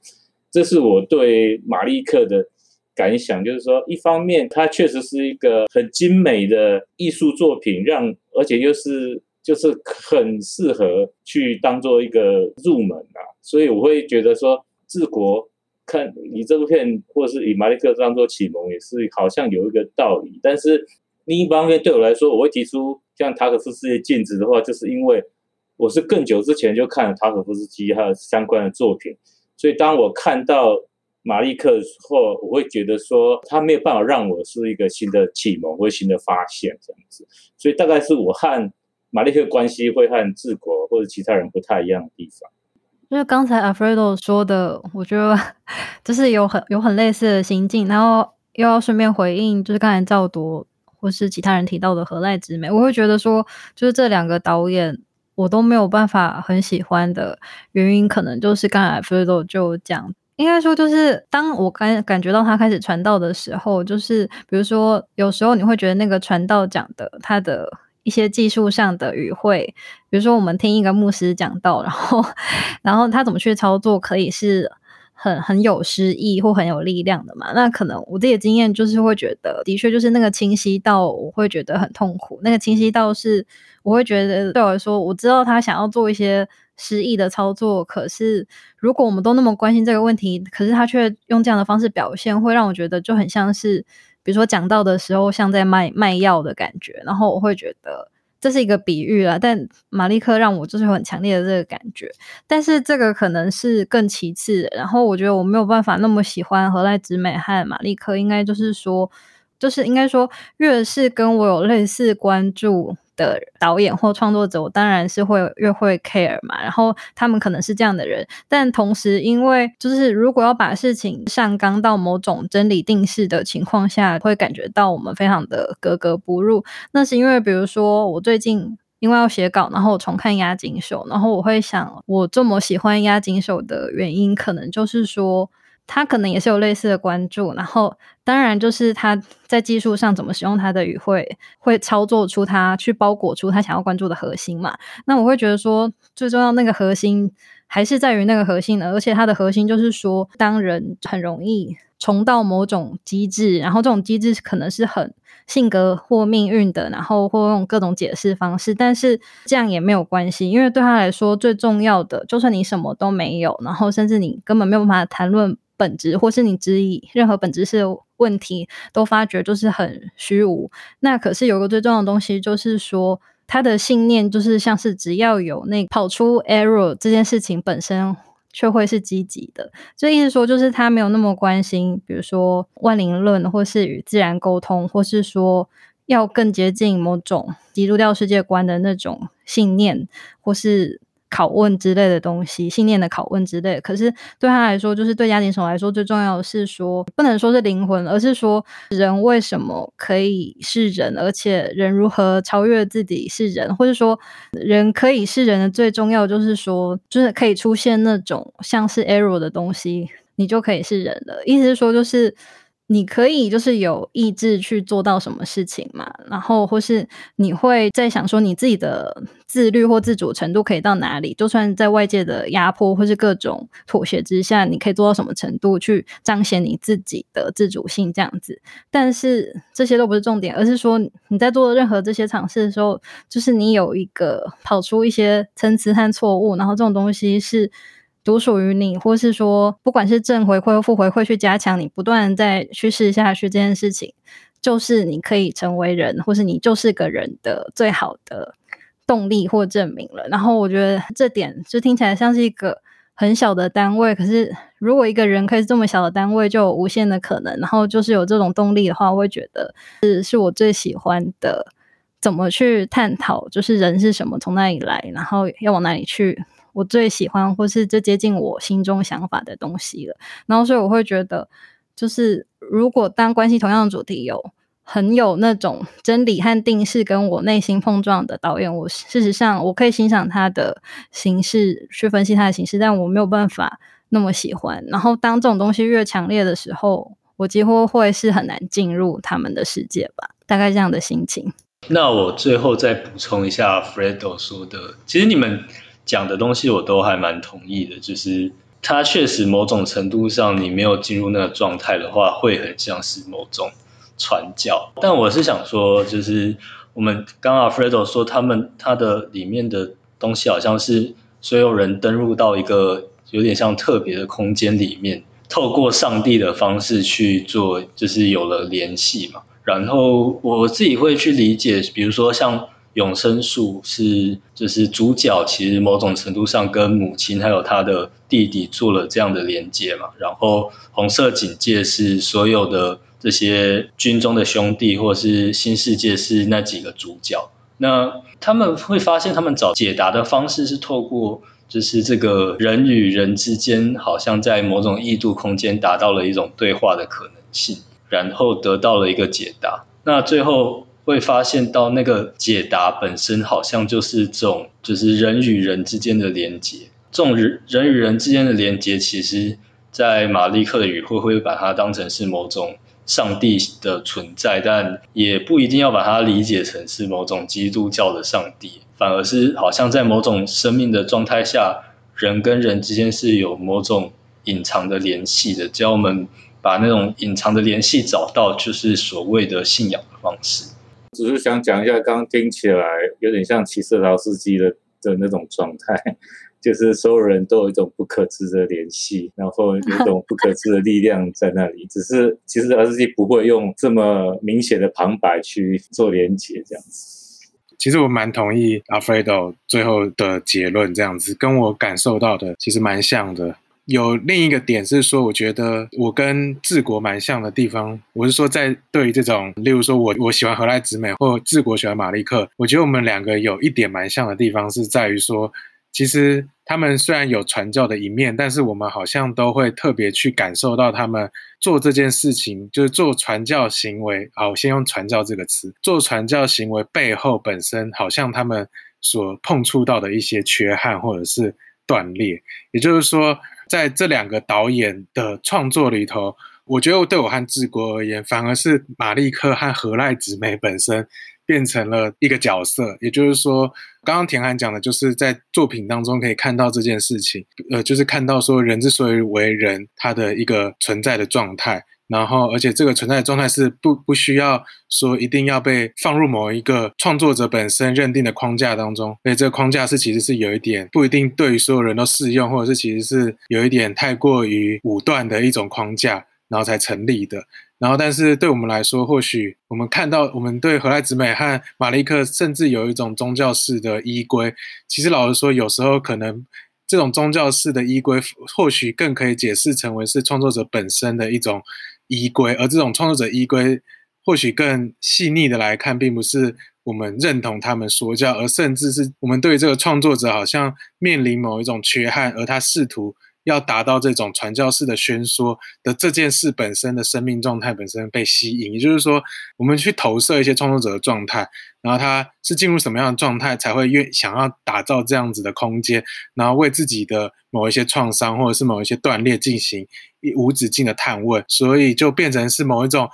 这是我对马利克的感想，就是说，一方面它确实是一个很精美的艺术作品，让而且又是就是很适合去当做一个入门啊，所以我会觉得说治国。看你这部片，或是以马利克当做启蒙，也是好像有一个道理。但是另一方面，对我来说，我会提出像塔可夫斯基镜子的话，就是因为我是更久之前就看了塔可夫斯基他相关的作品，所以当我看到马利克后，我会觉得说他没有办法让我是一个新的启蒙或新的发现这样子。所以大概是我和马利克关系会和治国或者其他人不太一样的地方。就是刚才 Alfredo 说的，我觉得 就是有很有很类似的心境，然后又要顺便回应，就是刚才赵铎或是其他人提到的何赖之美，我会觉得说，就是这两个导演我都没有办法很喜欢的原因，可能就是刚才 Alfredo 就讲，应该说就是当我感感觉到他开始传道的时候，就是比如说有时候你会觉得那个传道讲的他的。一些技术上的语汇，比如说我们听一个牧师讲道，然后，然后他怎么去操作，可以是很很有诗意或很有力量的嘛？那可能我自己的经验就是会觉得，的确就是那个清晰到我会觉得很痛苦。那个清晰到是我会觉得对我来说，我知道他想要做一些诗意的操作，可是如果我们都那么关心这个问题，可是他却用这样的方式表现，会让我觉得就很像是。比如说讲到的时候，像在卖卖药的感觉，然后我会觉得这是一个比喻啦。但马利克让我就是有很强烈的这个感觉，但是这个可能是更其次。然后我觉得我没有办法那么喜欢何赖直美和马利克，应该就是说，就是应该说，越是跟我有类似关注。的导演或创作者，我当然是会越会 care 嘛。然后他们可能是这样的人，但同时，因为就是如果要把事情上纲到某种真理定式的情况下，会感觉到我们非常的格格不入。那是因为，比如说我最近因为要写稿，然后我重看押井守，然后我会想，我这么喜欢押井守的原因，可能就是说。他可能也是有类似的关注，然后当然就是他在技术上怎么使用他的语汇，会操作出他去包裹出他想要关注的核心嘛？那我会觉得说，最重要那个核心还是在于那个核心的，而且它的核心就是说，当人很容易重到某种机制，然后这种机制可能是很性格或命运的，然后或用各种解释方式，但是这样也没有关系，因为对他来说最重要的，就算你什么都没有，然后甚至你根本没有办法谈论。本质，或是你质疑任何本质是问题，都发觉就是很虚无。那可是有个最重要的东西，就是说他的信念就是像是只要有那跑出 error 这件事情本身，却会是积极的。这意思说，就是他没有那么关心，比如说万灵论，或是与自然沟通，或是说要更接近某种基督教世界观的那种信念，或是。拷问之类的东西，信念的拷问之类。可是对他来说，就是对家庭手来说，最重要的是说，不能说是灵魂，而是说人为什么可以是人，而且人如何超越自己是人，或者说人可以是人的最重要就是说，就是可以出现那种像是 error 的东西，你就可以是人了。意思是说，就是。你可以就是有意志去做到什么事情嘛？然后或是你会在想说你自己的自律或自主程度可以到哪里？就算在外界的压迫或是各种妥协之下，你可以做到什么程度去彰显你自己的自主性这样子？但是这些都不是重点，而是说你在做任何这些尝试的时候，就是你有一个跑出一些参差和错误，然后这种东西是。独属于你，或是说，不管是正回馈或负回馈，去加强你不断在去试下去这件事情，就是你可以成为人，或是你就是个人的最好的动力或证明了。然后我觉得这点就听起来像是一个很小的单位，可是如果一个人可以这么小的单位就有无限的可能，然后就是有这种动力的话，我会觉得是是我最喜欢的。怎么去探讨，就是人是什么，从哪里来，然后要往哪里去？我最喜欢或是最接近我心中想法的东西了。然后，所以我会觉得，就是如果当关系同样的主题有很有那种真理和定式跟我内心碰撞的导演，我事实上我可以欣赏他的形式，去分析他的形式，但我没有办法那么喜欢。然后，当这种东西越强烈的时候，我几乎会是很难进入他们的世界吧，大概这样的心情。那我最后再补充一下，Fredo 说的，其实你们讲的东西我都还蛮同意的，就是它确实某种程度上，你没有进入那个状态的话，会很像是某种传教。但我是想说，就是我们刚刚 Fredo 说，他们他的里面的东西好像是所有人登入到一个有点像特别的空间里面，透过上帝的方式去做，就是有了联系嘛。然后我自己会去理解，比如说像永生树是，就是主角其实某种程度上跟母亲还有他的弟弟做了这样的连接嘛。然后红色警戒是所有的这些军中的兄弟，或是新世界是那几个主角。那他们会发现，他们找解答的方式是透过，就是这个人与人之间，好像在某种异度空间达到了一种对话的可能性。然后得到了一个解答，那最后会发现到那个解答本身好像就是这种，就是人与人之间的连接。这种人人与人之间的连接，其实，在马利克的语会会把它当成是某种上帝的存在，但也不一定要把它理解成是某种基督教的上帝，反而是好像在某种生命的状态下，人跟人之间是有某种隐藏的联系的，只要我们。把那种隐藏的联系找到，就是所谓的信仰的方式。只是想讲一下，刚刚听起来有点像骑士劳斯基的的那种状态，就是所有人都有一种不可知的联系，然后有种不可知的力量在那里。只是其实劳斯基不会用这么明显的旁白去做连接，这样子。其实我蛮同意阿弗雷多最后的结论，这样子跟我感受到的其实蛮像的。有另一个点是说，我觉得我跟治国蛮像的地方。我是说，在对于这种，例如说我我喜欢荷赖直美，或治国喜欢马利克，我觉得我们两个有一点蛮像的地方，是在于说，其实他们虽然有传教的一面，但是我们好像都会特别去感受到他们做这件事情，就是做传教行为。好，我先用传教这个词，做传教行为背后本身，好像他们所碰触到的一些缺憾或者是断裂，也就是说。在这两个导演的创作里头，我觉得对我和志国而言，反而是马利克和何赖姊妹本身变成了一个角色。也就是说，刚刚田涵讲的，就是在作品当中可以看到这件事情，呃，就是看到说人之所以为人，他的一个存在的状态。然后，而且这个存在的状态是不不需要说一定要被放入某一个创作者本身认定的框架当中，所以这个框架是其实是有一点不一定对于所有人都适用，或者是其实是有一点太过于武断的一种框架，然后才成立的。然后，但是对我们来说，或许我们看到我们对何来子美和马利克，甚至有一种宗教式的依归。其实老实说，有时候可能。这种宗教式的依归，或许更可以解释成为是创作者本身的一种依归，而这种创作者依归，或许更细腻的来看，并不是我们认同他们说教，而甚至是我们对这个创作者好像面临某一种缺憾，而他试图。要达到这种传教式的宣说的这件事本身的生命状态本身被吸引，也就是说，我们去投射一些创作者的状态，然后他是进入什么样的状态才会愿想要打造这样子的空间，然后为自己的某一些创伤或者是某一些断裂进行无止境的探问，所以就变成是某一种。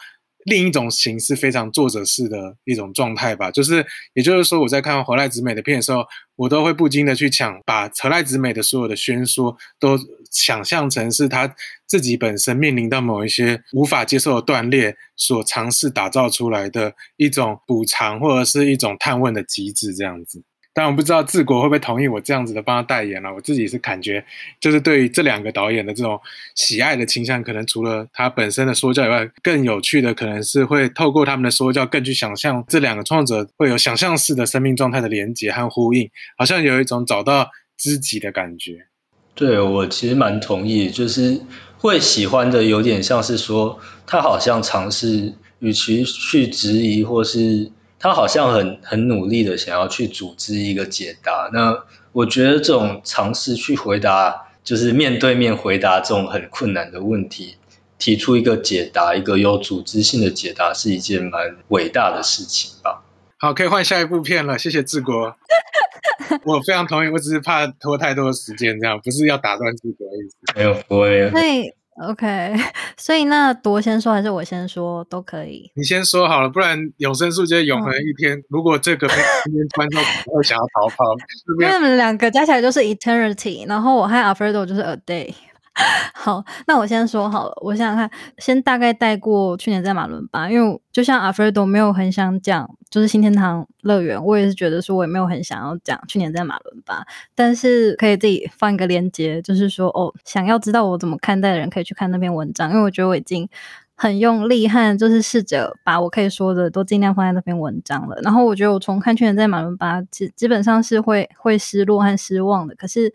另一种形式非常作者式的一种状态吧，就是，也就是说，我在看何赖子美的片的时候，我都会不禁的去抢，把何赖子美的所有的宣说都想象成是他自己本身面临到某一些无法接受的断裂，所尝试打造出来的一种补偿或者是一种探问的机制，这样子。但我不知道治国会不会同意我这样子的帮他代言了。我自己是感觉，就是对于这两个导演的这种喜爱的倾向，可能除了他本身的说教以外，更有趣的可能是会透过他们的说教，更去想象这两个创作者会有想象式的生命状态的连接和呼应，好像有一种找到知己的感觉。对我其实蛮同意，就是会喜欢的有点像是说，他好像尝试，与其去质疑或是。他好像很很努力的想要去组织一个解答，那我觉得这种尝试去回答，就是面对面回答这种很困难的问题，提出一个解答，一个有组织性的解答，是一件蛮伟大的事情吧。好，可以换下一部片了，谢谢志国。我非常同意，我只是怕拖太多的时间，这样不是要打断志国的意思。没有，不会。OK，所以那多先说还是我先说都可以。你先说好了，不然永生树就永恒一天。如果这个今天观众会想要逃跑，因为你们两个加起来就是 eternity，然后我和 Alfredo 就是 a day。好，那我先说好了。我想想看，先大概带过去年在马伦巴，因为就像阿弗都没有很想讲，就是新天堂乐园，我也是觉得说，我也没有很想要讲去年在马伦巴，但是可以自己放一个链接，就是说哦，想要知道我怎么看待的人可以去看那篇文章，因为我觉得我已经很用力和就是试着把我可以说的都尽量放在那篇文章了。然后我觉得我从看去年在马伦巴，基基本上是会会失落和失望的，可是。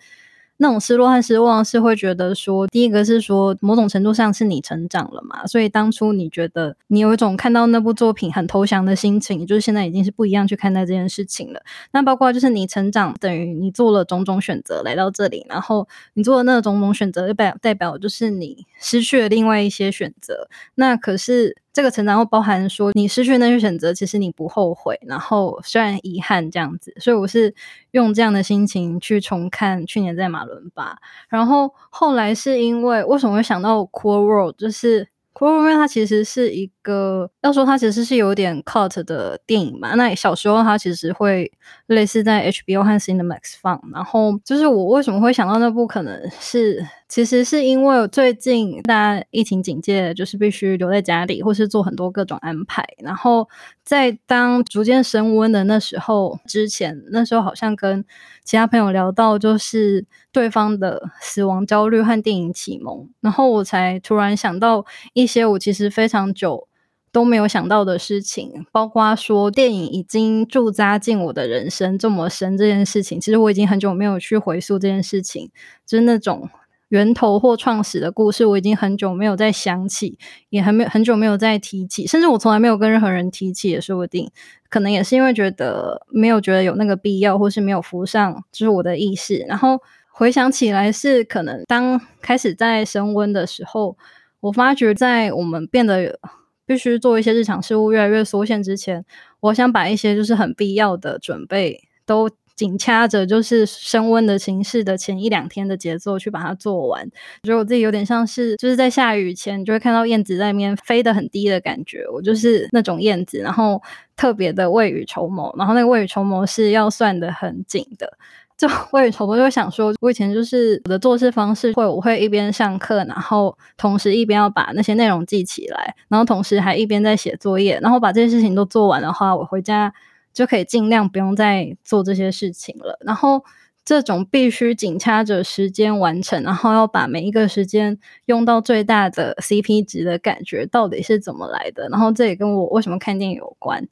那种失落和失望是会觉得说，第一个是说某种程度上是你成长了嘛，所以当初你觉得你有一种看到那部作品很投降的心情，就是现在已经是不一样去看待这件事情了。那包括就是你成长等于你做了种种选择来到这里，然后你做的那种种选择就代表代表就是你失去了另外一些选择。那可是。这个成长会包含说，你失去那些选择，其实你不后悔，然后虽然遗憾这样子，所以我是用这样的心情去重看去年在马伦巴，然后后来是因为为什么会想到 Cool World，就是。Cool World 它其实是一个，要说它其实是有点 cut 的电影嘛。那小时候它其实会类似在 HBO 和 Cinemax 放。然后就是我为什么会想到那部，可能是其实是因为最近大家疫情警戒，就是必须留在家里，或是做很多各种安排。然后在当逐渐升温的那时候之前，那时候好像跟其他朋友聊到，就是对方的死亡焦虑和电影启蒙，然后我才突然想到一些我其实非常久都没有想到的事情，包括说电影已经驻扎进我的人生这么深这件事情，其实我已经很久没有去回溯这件事情，就是那种。源头或创始的故事，我已经很久没有再想起，也很没很久没有再提起，甚至我从来没有跟任何人提起，也说不定。可能也是因为觉得没有觉得有那个必要，或是没有浮上就是我的意识。然后回想起来，是可能当开始在升温的时候，我发觉在我们变得必须做一些日常事务越来越缩限之前，我想把一些就是很必要的准备都。紧掐着就是升温的形式的前一两天的节奏去把它做完，我觉得我自己有点像是就是在下雨前就会看到燕子在那边飞得很低的感觉，我就是那种燕子，然后特别的未雨绸缪，然后那个未雨绸缪是要算得很紧的，就 未雨绸缪就想说，我以前就是我的做事方式会我会一边上课，然后同时一边要把那些内容记起来，然后同时还一边在写作业，然后把这些事情都做完的话，我回家。就可以尽量不用再做这些事情了。然后这种必须紧掐着时间完成，然后要把每一个时间用到最大的 CP 值的感觉，到底是怎么来的？然后这也跟我为什么看电影有关。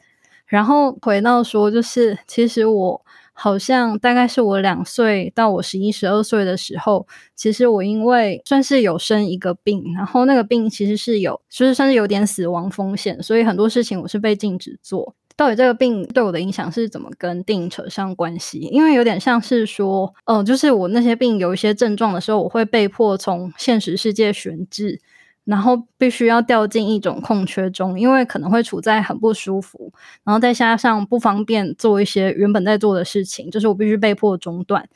然后回到说，就是其实我好像大概是我两岁到我十一、十二岁的时候，其实我因为算是有生一个病，然后那个病其实是有，就是算是有点死亡风险，所以很多事情我是被禁止做。到底这个病对我的影响是怎么跟电影扯上关系？因为有点像是说，哦，就是我那些病有一些症状的时候，我会被迫从现实世界悬置，然后必须要掉进一种空缺中，因为可能会处在很不舒服，然后再加上不方便做一些原本在做的事情，就是我必须被迫中断。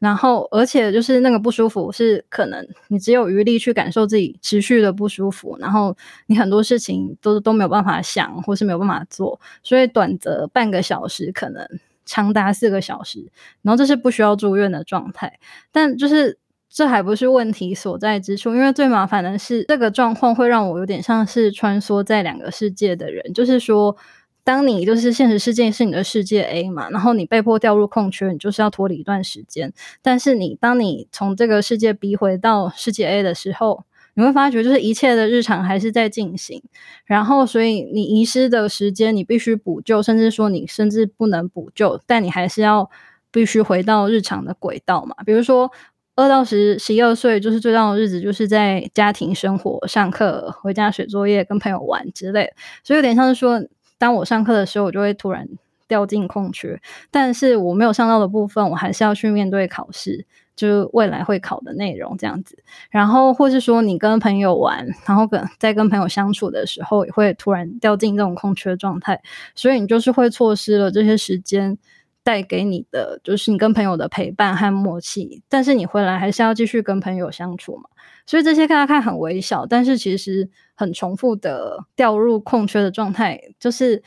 然后，而且就是那个不舒服，是可能你只有余力去感受自己持续的不舒服，然后你很多事情都都没有办法想，或是没有办法做，所以短则半个小时，可能长达四个小时，然后这是不需要住院的状态。但就是这还不是问题所在之处，因为最麻烦的是这个状况会让我有点像是穿梭在两个世界的人，就是说。当你就是现实世界是你的世界 A 嘛，然后你被迫掉入空缺，你就是要脱离一段时间。但是你当你从这个世界 B 回到世界 A 的时候，你会发觉就是一切的日常还是在进行，然后所以你遗失的时间你必须补救，甚至说你甚至不能补救，但你还是要必须回到日常的轨道嘛。比如说二到十十一二岁就是最重的日子，就是在家庭生活、上课、回家写作业、跟朋友玩之类，所以有点像是说。当我上课的时候，我就会突然掉进空缺，但是我没有上到的部分，我还是要去面对考试，就是未来会考的内容这样子。然后，或是说你跟朋友玩，然后跟在跟朋友相处的时候，也会突然掉进这种空缺状态，所以你就是会错失了这些时间带给你的，就是你跟朋友的陪伴和默契。但是你回来还是要继续跟朋友相处嘛。所以这些看看很微小，但是其实很重复的掉入空缺的状态，就是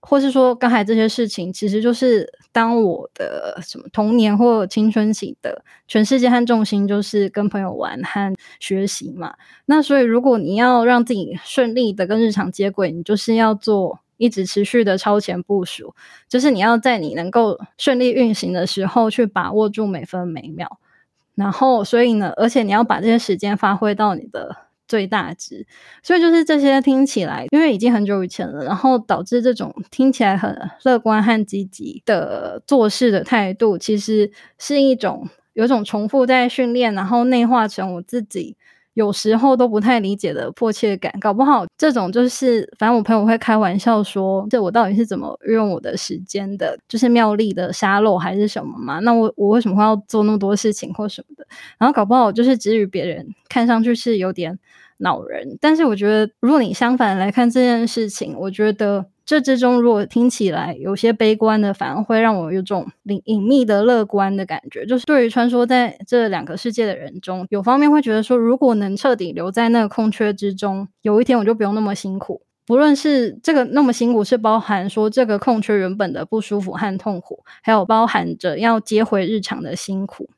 或是说刚才这些事情，其实就是当我的什么童年或青春期的全世界和重心就是跟朋友玩和学习嘛。那所以如果你要让自己顺利的跟日常接轨，你就是要做一直持续的超前部署，就是你要在你能够顺利运行的时候去把握住每分每秒。然后，所以呢，而且你要把这些时间发挥到你的最大值，所以就是这些听起来，因为已经很久以前了，然后导致这种听起来很乐观和积极的做事的态度，其实是一种有种重复在训练，然后内化成我自己。有时候都不太理解的迫切感，搞不好这种就是，反正我朋友会开玩笑说，这我到底是怎么用我的时间的，就是妙丽的沙漏还是什么嘛？那我我为什么会要做那么多事情或什么的？然后搞不好就是给予别人看上去是有点恼人，但是我觉得如果你相反来看这件事情，我觉得。这之中，如果听起来有些悲观的，反而会让我有种隐隐秘的乐观的感觉。就是对于穿梭在这两个世界的人中，有方面会觉得说，如果能彻底留在那个空缺之中，有一天我就不用那么辛苦。不论是这个那么辛苦，是包含说这个空缺原本的不舒服和痛苦，还有包含着要接回日常的辛苦。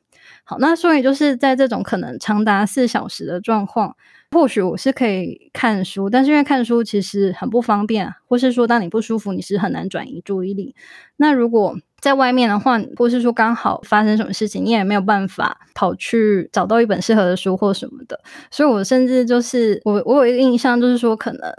好，那所以就是在这种可能长达四小时的状况。或许我是可以看书，但是因为看书其实很不方便，或是说当你不舒服，你是很难转移注意力。那如果在外面的话，或是说刚好发生什么事情，你也没有办法跑去找到一本适合的书或什么的。所以我甚至就是我我有一个印象，就是说可能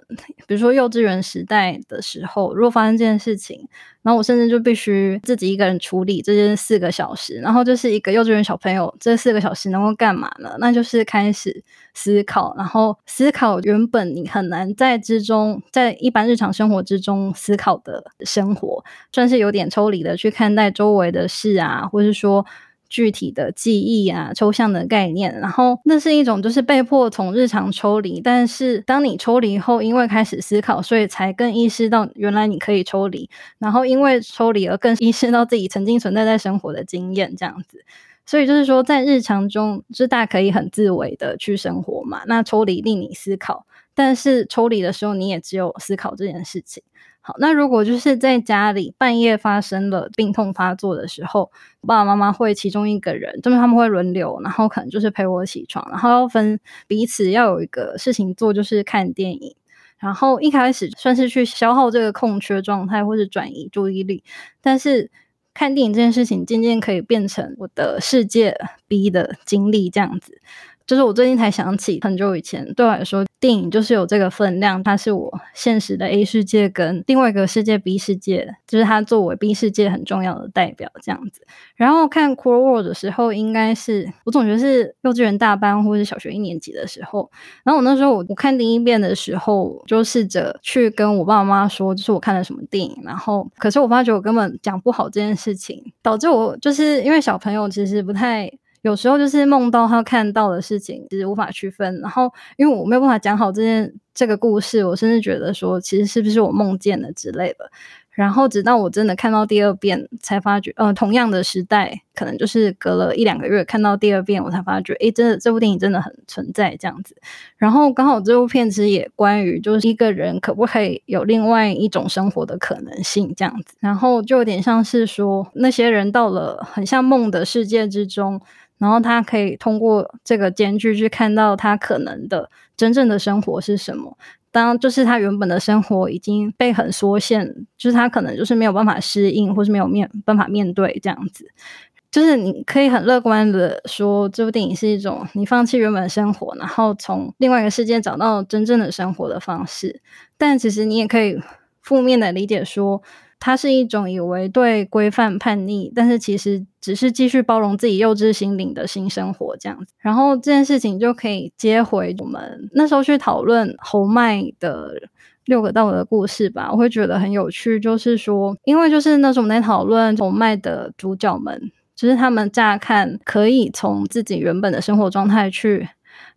比如说幼稚园时代的时候，如果发生这件事情，然后我甚至就必须自己一个人处理这件四个小时。然后就是一个幼稚园小朋友，这四个小时能够干嘛呢？那就是开始思考，然后思考原本你很难在之中，在一般日常生活之中思考的生活，算是有点抽离的去。看待周围的事啊，或是说具体的记忆啊、抽象的概念，然后那是一种就是被迫从日常抽离。但是当你抽离后，因为开始思考，所以才更意识到原来你可以抽离，然后因为抽离而更意识到自己曾经存在在生活的经验这样子。所以就是说，在日常中，是大可以很自为的去生活嘛。那抽离令你思考，但是抽离的时候，你也只有思考这件事情。好，那如果就是在家里半夜发生了病痛发作的时候，爸爸妈妈会其中一个人，就是他们会轮流，然后可能就是陪我起床，然后要分彼此要有一个事情做，就是看电影。然后一开始算是去消耗这个空缺状态，或是转移注意力，但是看电影这件事情渐渐可以变成我的世界 B 的经历，这样子。就是我最近才想起，很久以前对我来说，电影就是有这个分量，它是我现实的 A 世界跟另外一个世界 B 世界，就是它作为 B 世界很重要的代表这样子。然后看《Cool World》的时候，应该是我总觉得是幼稚园大班或者是小学一年级的时候。然后我那时候我我看第一遍的时候，就试着去跟我爸爸妈妈说，就是我看了什么电影。然后可是我发觉我根本讲不好这件事情，导致我就是因为小朋友其实不太。有时候就是梦到他看到的事情，其实无法区分。然后，因为我没有办法讲好这件这个故事，我甚至觉得说，其实是不是我梦见了之类的。然后直到我真的看到第二遍，才发觉，呃，同样的时代，可能就是隔了一两个月看到第二遍，我才发觉，诶，真的这部电影真的很存在这样子。然后刚好这部片其实也关于，就是一个人可不可以有另外一种生活的可能性这样子。然后就有点像是说，那些人到了很像梦的世界之中。然后他可以通过这个间距去看到他可能的真正的生活是什么，当就是他原本的生活已经被很缩限，就是他可能就是没有办法适应，或是没有面办法面对这样子。就是你可以很乐观的说，这部电影是一种你放弃原本的生活，然后从另外一个世界找到真正的生活的方式。但其实你也可以负面的理解说，它是一种以为对规范叛逆，但是其实只是继续包容自己幼稚心灵的新生活这样子。然后这件事情就可以接回我们那时候去讨论侯麦的六个道德故事吧，我会觉得很有趣，就是说，因为就是那时候我们在讨论侯麦的主角们。就是他们乍看可以从自己原本的生活状态去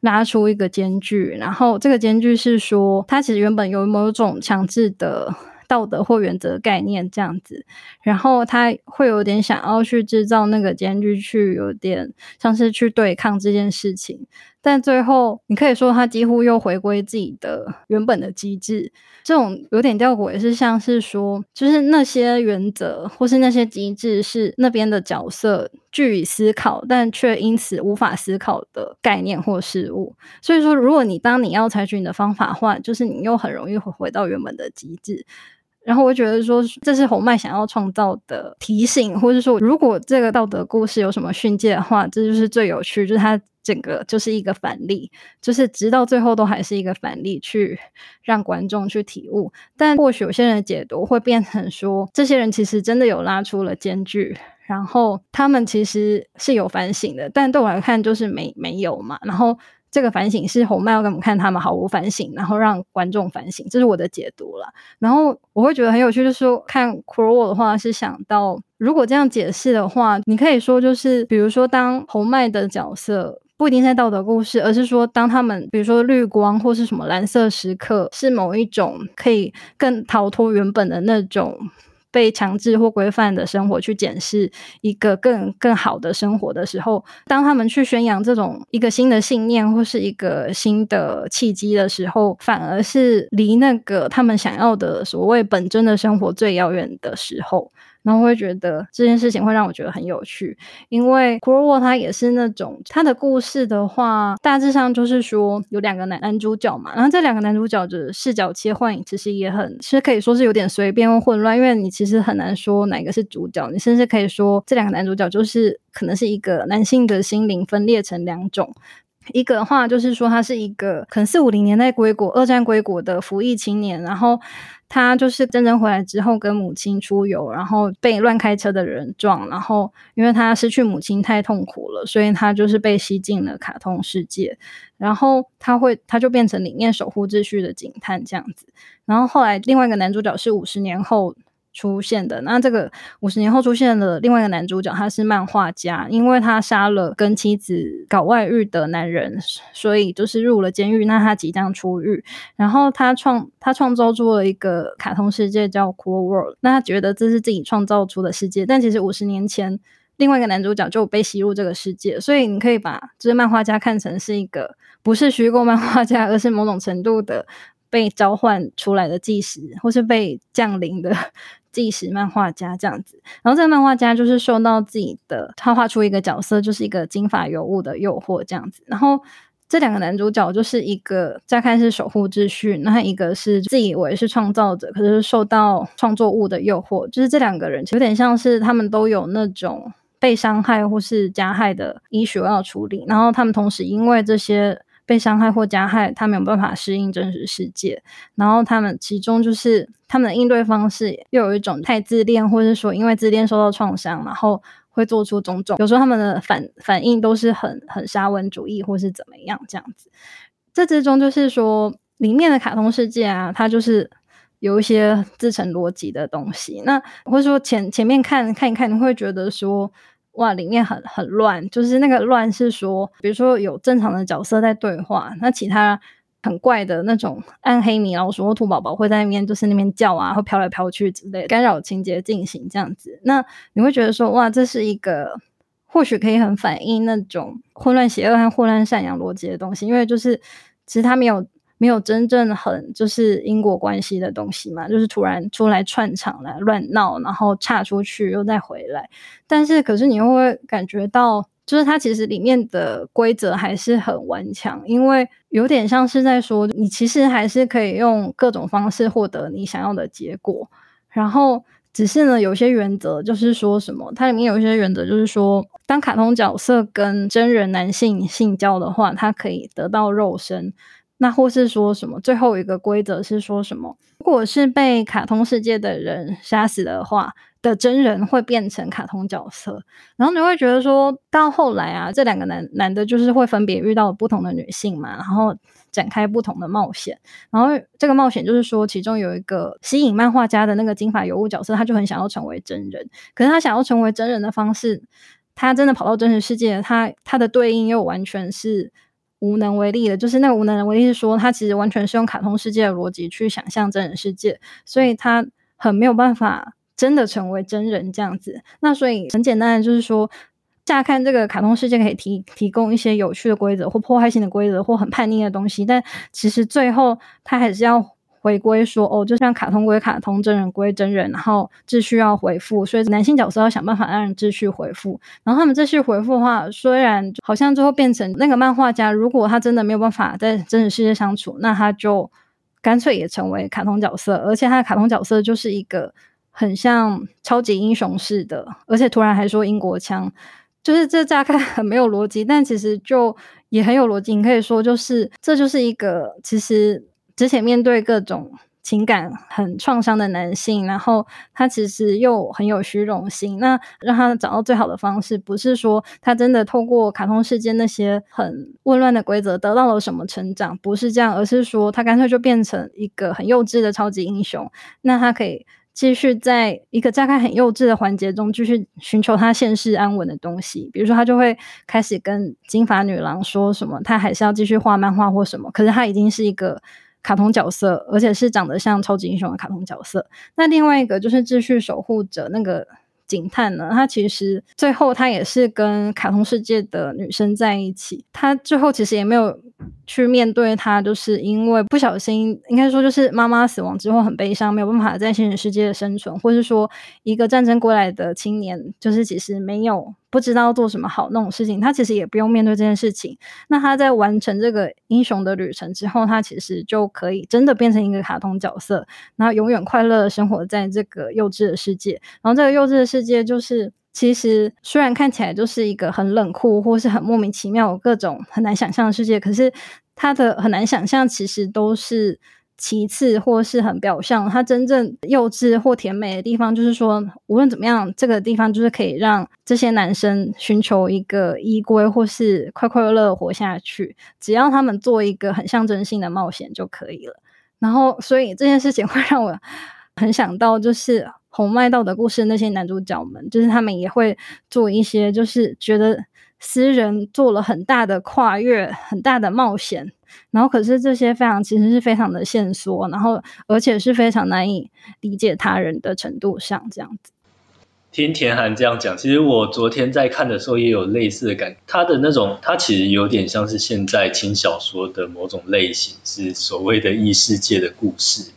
拉出一个间距，然后这个间距是说，他其实原本有某种强制的道德或原则概念这样子，然后他会有点想要去制造那个间距，去有点像是去对抗这件事情。但最后，你可以说他几乎又回归自己的原本的机制，这种有点吊诡，也是像是说，就是那些原则或是那些机制是那边的角色据以思考，但却因此无法思考的概念或事物。所以说，如果你当你要采取你的方法的话，就是你又很容易会回到原本的机制。然后我觉得说，这是红麦想要创造的提醒，或者说，如果这个道德故事有什么训诫的话，这就是最有趣，就是它整个就是一个反例，就是直到最后都还是一个反例，去让观众去体悟。但或许有些人解读会变成说，这些人其实真的有拉出了间距，然后他们其实是有反省的，但对我来看就是没没有嘛，然后。这个反省是红麦要给我们看，他们毫无反省，然后让观众反省，这是我的解读了。然后我会觉得很有趣，就是说看《c r o w 的话，是想到如果这样解释的话，你可以说就是，比如说当红麦的角色不一定在道德故事，而是说当他们比如说绿光或是什么蓝色时刻，是某一种可以更逃脱原本的那种。被强制或规范的生活去检视一个更更好的生活的时候，当他们去宣扬这种一个新的信念或是一个新的契机的时候，反而是离那个他们想要的所谓本真的生活最遥远的时候。然后会觉得这件事情会让我觉得很有趣，因为《c r o w 它也是那种它的故事的话，大致上就是说有两个男男主角嘛，然后这两个男主角的视角切换其实也很，其实可以说是有点随便或混乱，因为你其实很难说哪个是主角，你甚至可以说这两个男主角就是可能是一个男性的心灵分裂成两种。一个的话就是说，他是一个可能四五零年代归国、二战归国的服役青年，然后他就是真正回来之后跟母亲出游，然后被乱开车的人撞，然后因为他失去母亲太痛苦了，所以他就是被吸进了卡通世界，然后他会他就变成里面守护秩序的警探这样子，然后后来另外一个男主角是五十年后。出现的那这个五十年后出现的另外一个男主角，他是漫画家，因为他杀了跟妻子搞外遇的男人，所以就是入了监狱。那他即将出狱，然后他创他创造出了一个卡通世界叫 Cool World。那他觉得这是自己创造出的世界，但其实五十年前另外一个男主角就被吸入这个世界，所以你可以把这个漫画家看成是一个不是虚构漫画家，而是某种程度的被召唤出来的计时，或是被降临的。纪实漫画家这样子，然后这个漫画家就是受到自己的，他画出一个角色，就是一个金发尤物的诱惑这样子。然后这两个男主角就是一个乍看是守护秩序，那一个是自以为是创造者，可是受到创作物的诱惑。就是这两个人有点像是他们都有那种被伤害或是加害的医学要处理，然后他们同时因为这些。被伤害或加害，他没有办法适应真实世界。然后他们其中就是他们的应对方式，又有一种太自恋，或者说因为自恋受到创伤，然后会做出种种。有时候他们的反反应都是很很沙文主义，或是怎么样这样子。这之中就是说，里面的卡通世界啊，它就是有一些自成逻辑的东西。那或者说前前面看看一看，你会觉得说。哇，里面很很乱，就是那个乱是说，比如说有正常的角色在对话，那其他很怪的那种暗黑米老鼠或兔宝宝会在那边，就是那边叫啊，会飘来飘去之类，干扰情节进行这样子。那你会觉得说，哇，这是一个或许可以很反映那种混乱邪恶和混乱善良逻辑的东西，因为就是其实它没有。没有真正很就是因果关系的东西嘛，就是突然出来串场来乱闹，然后岔出去又再回来。但是可是你又会感觉到，就是它其实里面的规则还是很顽强，因为有点像是在说，你其实还是可以用各种方式获得你想要的结果，然后。只是呢，有些原则就是说什么，它里面有一些原则就是说，当卡通角色跟真人男性性交的话，他可以得到肉身。那或是说什么，最后一个规则是说什么，如果是被卡通世界的人杀死的话，的真人会变成卡通角色。然后你会觉得说到后来啊，这两个男男的就是会分别遇到不同的女性嘛，然后。展开不同的冒险，然后这个冒险就是说，其中有一个吸引漫画家的那个金发尤物角色，他就很想要成为真人，可是他想要成为真人的方式，他真的跑到真实世界，他他的对应又完全是无能为力的，就是那个无能为力是说，他其实完全是用卡通世界的逻辑去想象真人世界，所以他很没有办法真的成为真人这样子。那所以很简单的就是说。乍看这个卡通世界可以提提供一些有趣的规则或破坏性的规则或很叛逆的东西，但其实最后他还是要回归说哦，就像卡通归卡通，真人归真人，然后秩序要回复，所以男性角色要想办法让秩序回复。然后他们秩序回复的话，虽然好像最后变成那个漫画家，如果他真的没有办法在真实世界相处，那他就干脆也成为卡通角色，而且他的卡通角色就是一个很像超级英雄似的，而且突然还说英国腔。就是这乍看很没有逻辑，但其实就也很有逻辑。你可以说，就是这就是一个其实之前面对各种情感很创伤的男性，然后他其实又很有虚荣心。那让他找到最好的方式，不是说他真的透过卡通世界那些很混乱的规则得到了什么成长，不是这样，而是说他干脆就变成一个很幼稚的超级英雄。那他可以。继续在一个乍看很幼稚的环节中，继续寻求他现世安稳的东西。比如说，他就会开始跟金发女郎说什么，他还是要继续画漫画或什么。可是他已经是一个卡通角色，而且是长得像超级英雄的卡通角色。那另外一个就是秩序守护者那个。警探呢？他其实最后他也是跟卡通世界的女生在一起。他最后其实也没有去面对他，就是因为不小心，应该说就是妈妈死亡之后很悲伤，没有办法在现实世界生存，或是说一个战争过来的青年，就是其实没有。不知道做什么好那种事情，他其实也不用面对这件事情。那他在完成这个英雄的旅程之后，他其实就可以真的变成一个卡通角色，然后永远快乐的生活在这个幼稚的世界。然后这个幼稚的世界，就是其实虽然看起来就是一个很冷酷或是很莫名其妙、各种很难想象的世界，可是他的很难想象，其实都是。其次，或是很表象，它真正幼稚或甜美的地方，就是说，无论怎么样，这个地方就是可以让这些男生寻求一个依归，或是快快乐乐活下去。只要他们做一个很象征性的冒险就可以了。然后，所以这件事情会让我很想到，就是红麦道的故事那些男主角们，就是他们也会做一些，就是觉得私人做了很大的跨越，很大的冒险。然后，可是这些非常其实是非常的线索，然后而且是非常难以理解他人的程度上这样子。听田涵这样讲，其实我昨天在看的时候也有类似的感，他的那种他其实有点像是现在轻小说的某种类型，是所谓的异世界的故事。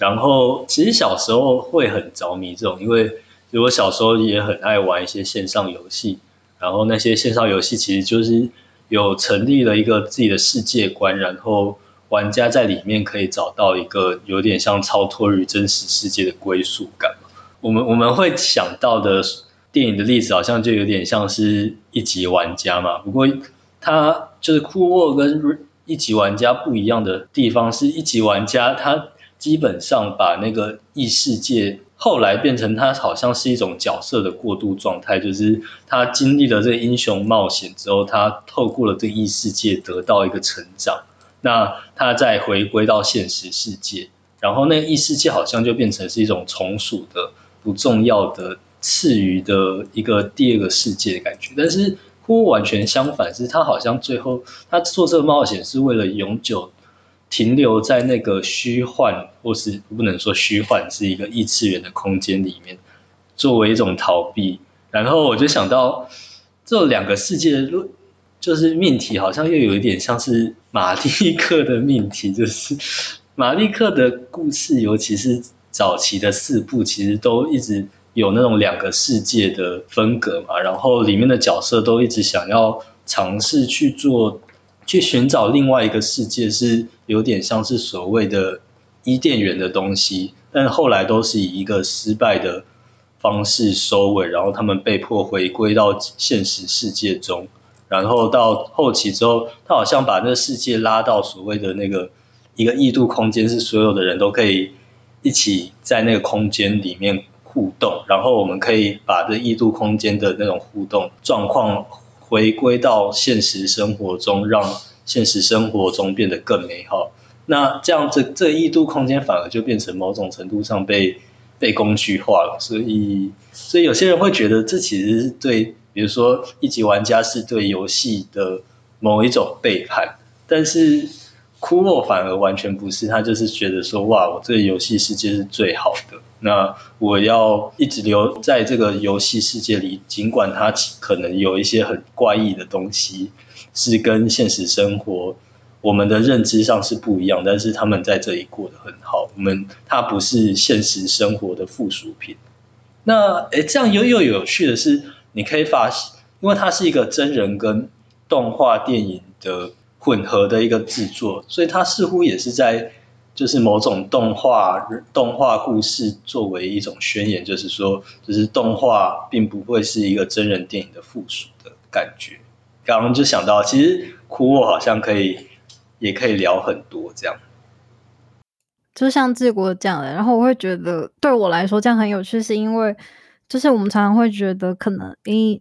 然后其实小时候会很着迷这种，因为我小时候也很爱玩一些线上游戏，然后那些线上游戏其实就是。有成立了一个自己的世界观，然后玩家在里面可以找到一个有点像超脱于真实世界的归属感。我们我们会想到的电影的例子，好像就有点像是一级玩家嘛。不过它就是酷沃跟一级玩家不一样的地方，是一级玩家他基本上把那个异世界。后来变成他好像是一种角色的过渡状态，就是他经历了这个英雄冒险之后，他透过了这异世界得到一个成长，那他再回归到现实世界，然后那异世界好像就变成是一种从属的不重要的次余的一个第二个世界的感觉，但是乎完全相反，是他好像最后他做这个冒险是为了永久。停留在那个虚幻，或是不能说虚幻，是一个异次元的空间里面，作为一种逃避。然后我就想到，这两个世界的，就是命题好像又有一点像是马利克的命题，就是马利克的故事，尤其是早期的四部，其实都一直有那种两个世界的分隔嘛，然后里面的角色都一直想要尝试去做，去寻找另外一个世界，是有点像是所谓的伊甸园的东西，但后来都是以一个失败的。方式收尾，然后他们被迫回归到现实世界中，然后到后期之后，他好像把那个世界拉到所谓的那个一个异度空间，是所有的人都可以一起在那个空间里面互动，然后我们可以把这异度空间的那种互动状况回归到现实生活中，让现实生活中变得更美好。那这样这这异度空间反而就变成某种程度上被。被工具化了，所以所以有些人会觉得这其实是对，比如说一级玩家是对游戏的某一种背叛，但是库洛反而完全不是，他就是觉得说哇，我这个游戏世界是最好的，那我要一直留在这个游戏世界里，尽管它可能有一些很怪异的东西，是跟现实生活。我们的认知上是不一样，但是他们在这里过得很好。我们它不是现实生活的附属品。那诶，这样又又有趣的是，你可以发现，因为它是一个真人跟动画电影的混合的一个制作，所以它似乎也是在就是某种动画动画故事作为一种宣言，就是说，就是动画并不会是一个真人电影的附属的感觉。刚刚就想到，其实哭我好像可以。也可以聊很多，这样，就像治国这样的。然后我会觉得，对我来说这样很有趣，是因为就是我们常常会觉得，可能因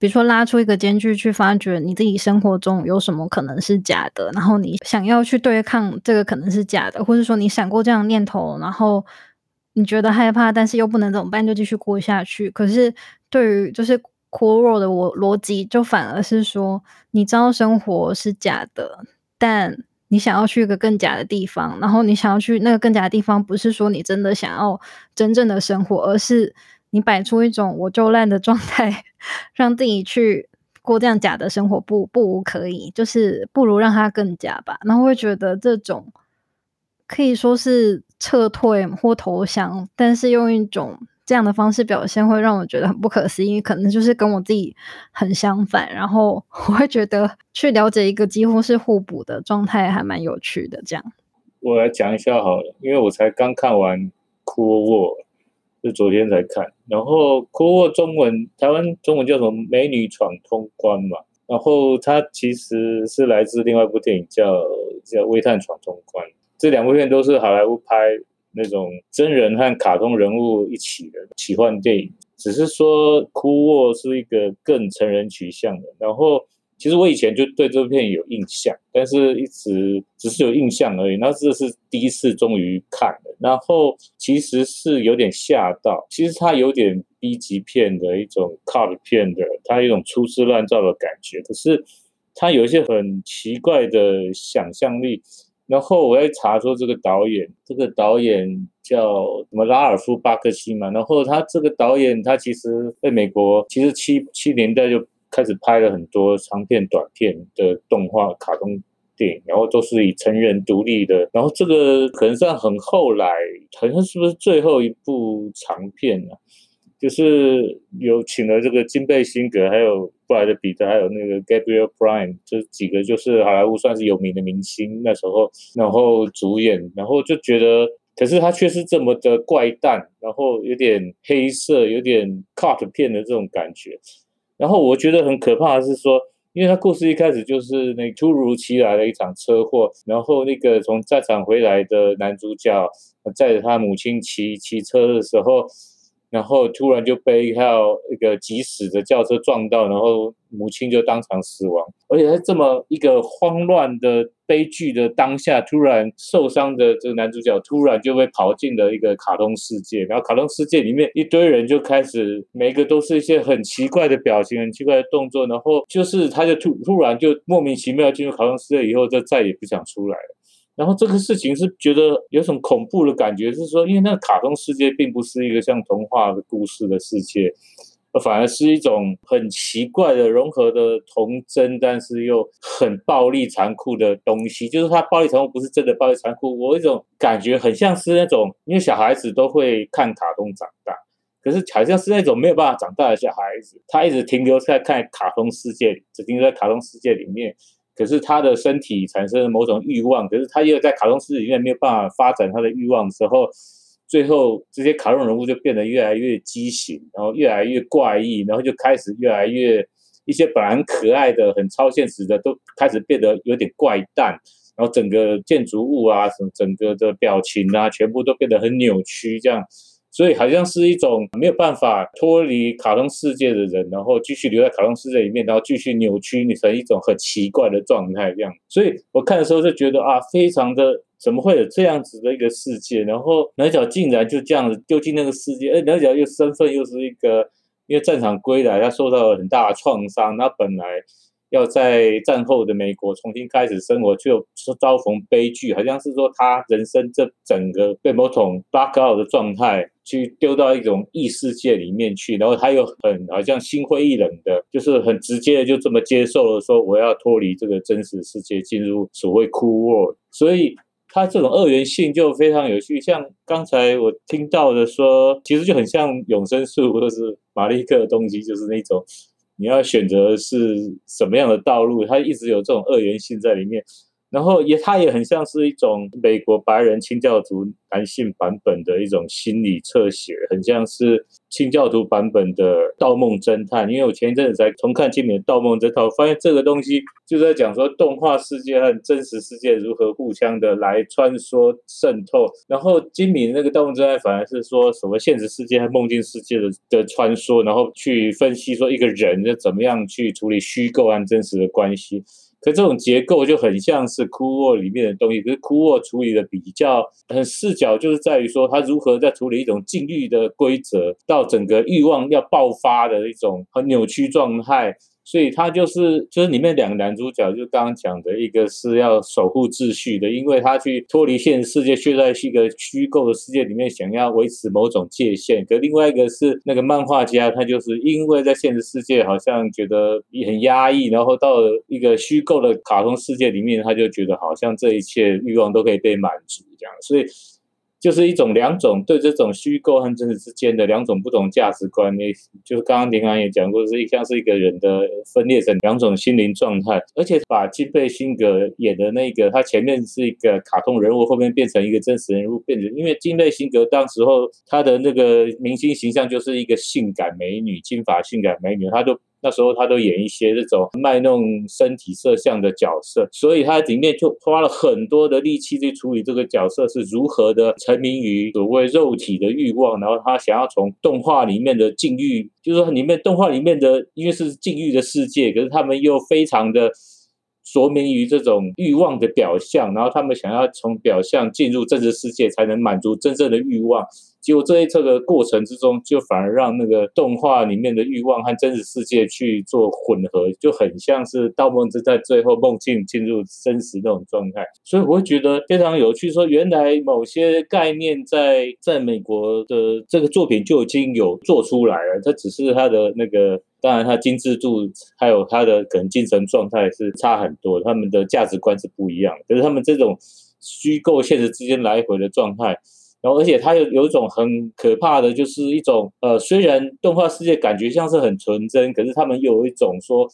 比如说拉出一个间距去发掘你自己生活中有什么可能是假的，然后你想要去对抗这个可能是假的，或者说你闪过这样念头，然后你觉得害怕，但是又不能怎么办，就继续过下去。可是对于就是 core 的我逻辑，就反而是说，你知道生活是假的。但你想要去一个更假的地方，然后你想要去那个更假的地方，不是说你真的想要真正的生活，而是你摆出一种我就烂的状态，让自己去过这样假的生活，不不无可以，就是不如让它更假吧。然后会觉得这种可以说是撤退或投降，但是用一种。这样的方式表现会让我觉得很不可思议，可能就是跟我自己很相反。然后我会觉得去了解一个几乎是互补的状态，还蛮有趣的。这样，我来讲一下好了，因为我才刚看完《Cool War》，是昨天才看。然后《Cool War》中文台湾中文叫什么？美女闯通关嘛。然后它其实是来自另外一部电影，叫叫《微探闯通关》。这两部片都是好莱坞拍。那种真人和卡通人物一起的奇幻电影，只是说《哭沃》是一个更成人取向的。然后，其实我以前就对这部片有印象，但是一直只是有印象而已。那这是第一次终于看了，然后其实是有点吓到。其实它有点 B 级片的一种 c u t 片的，它有一种粗制滥造的感觉。可是它有一些很奇怪的想象力。然后我在查说这个导演，这个导演叫什么拉尔夫巴克西嘛。然后他这个导演，他其实在美国，其实七七年代就开始拍了很多长片、短片的动画、卡通电影，然后都是以成人独立的。然后这个可能算很后来，好像是不是最后一部长片啊？就是有请了这个金贝辛格，还有布莱德彼特，还有那个 Gabriel Prime，这几个就是好莱坞算是有名的明星那时候，然后主演，然后就觉得，可是他却是这么的怪诞，然后有点黑色，有点 cut 片的这种感觉。然后我觉得很可怕的是说，因为他故事一开始就是那突如其来的一场车祸，然后那个从战场回来的男主角载着他母亲骑骑车的时候。然后突然就被一辆一个急驶的轿车撞到，然后母亲就当场死亡。而且在这么一个慌乱的悲剧的当下，突然受伤的这个男主角突然就被跑进了一个卡通世界，然后卡通世界里面一堆人就开始每个都是一些很奇怪的表情、很奇怪的动作，然后就是他就突突然就莫名其妙进入卡通世界以后，就再也不想出来了。然后这个事情是觉得有种恐怖的感觉，是说，因为那个卡通世界并不是一个像童话的故事的世界，反而是一种很奇怪的融合的童真，但是又很暴力残酷的东西。就是它暴力残酷不是真的暴力残酷，我一种感觉很像是那种，因为小孩子都会看卡通长大，可是好像是那种没有办法长大的小孩子，他一直停留在看卡通世界里，只停留在卡通世界里面。可是他的身体产生了某种欲望，可是他又在卡通世界里面没有办法发展他的欲望之后。最后，这些卡通人物就变得越来越畸形，然后越来越怪异，然后就开始越来越一些本来很可爱的、很超现实的，都开始变得有点怪诞。然后整个建筑物啊，什么整个的表情啊，全部都变得很扭曲，这样。所以好像是一种没有办法脱离卡通世界的人，然后继续留在卡通世界里面，然后继续扭曲你成一种很奇怪的状态，这样。所以我看的时候就觉得啊，非常的。怎么会有这样子的一个世界？然后男角竟然就这样子丢进那个世界，而男角又身份又是一个，因为战场归来，他受到了很大的创伤，他本来要在战后的美国重新开始生活，却遭逢悲剧，好像是说他人生这整个被某种 bug out 的状态，去丢到一种异世界里面去，然后他又很好像心灰意冷的，就是很直接的就这么接受了，说我要脱离这个真实世界，进入所谓 cool world，所以。它这种二元性就非常有趣，像刚才我听到的说，其实就很像永生树或者是马利克的东西，就是那种你要选择是什么样的道路，它一直有这种二元性在里面。然后也，它也很像是一种美国白人清教徒男性版本的一种心理侧写，很像是清教徒版本的《盗梦侦探》。因为我前一阵子才重看金敏的《盗梦侦探》，发现这个东西就在讲说动画世界和真实世界如何互相的来穿梭渗透。然后金敏那个《盗梦侦探》反而是说什么现实世界和梦境世界的的穿梭，然后去分析说一个人要怎么样去处理虚构和真实的关系。可这种结构就很像是库沃里面的东西，可是库沃处理的比较很视角，就是在于说他如何在处理一种禁欲的规则，到整个欲望要爆发的一种很扭曲状态。所以他就是就是里面两个男主角，就刚刚讲的一个是要守护秩序的，因为他去脱离现实世界，却在一个虚构的世界里面想要维持某种界限。可另外一个是那个漫画家，他就是因为在现实世界好像觉得很压抑，然后到了一个虚构的卡通世界里面，他就觉得好像这一切欲望都可以被满足这样。所以。就是一种两种对这种虚构和真实之间的两种不同价值观，那就是刚刚林安也讲过，是一像是一个人的分裂成两种心灵状态，而且把金贝辛格演的那个，他前面是一个卡通人物，后面变成一个真实人物，变成因为金贝辛格当时候他的那个明星形象就是一个性感美女，金发性感美女，他就。那时候他都演一些这种卖弄身体色相的角色，所以他里面就花了很多的力气去处理这个角色是如何的沉迷于所谓肉体的欲望，然后他想要从动画里面的禁欲，就是说里面动画里面的因为是禁欲的世界，可是他们又非常的着迷于这种欲望的表象，然后他们想要从表象进入真实世界，才能满足真正的欲望。结果这一侧的过程之中，就反而让那个动画里面的欲望和真实世界去做混合，就很像是盗梦之在最后梦境进入真实那种状态。所以我会觉得非常有趣，说原来某些概念在在美国的这个作品就已经有做出来了，它只是它的那个，当然它精致度还有它的可能精神状态是差很多，他们的价值观是不一样，可是他们这种虚构现实之间来回的状态。然后，而且它有有一种很可怕的，就是一种呃，虽然动画世界感觉像是很纯真，可是他们又有一种说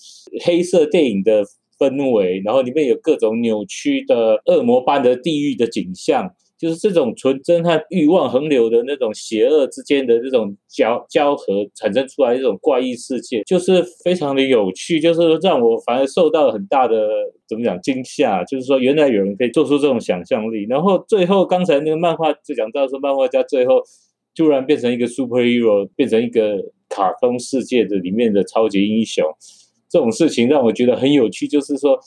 黑色电影的氛围，然后里面有各种扭曲的恶魔般的地狱的景象。就是这种纯真和欲望横流的那种邪恶之间的这种交交合产生出来这种怪异世界，就是非常的有趣，就是让我反而受到了很大的怎么讲惊吓，就是说原来有人可以做出这种想象力。然后最后刚才那个漫画就讲到说，漫画家最后突然变成一个 superhero，变成一个卡通世界的里面的超级英雄，这种事情让我觉得很有趣，就是说。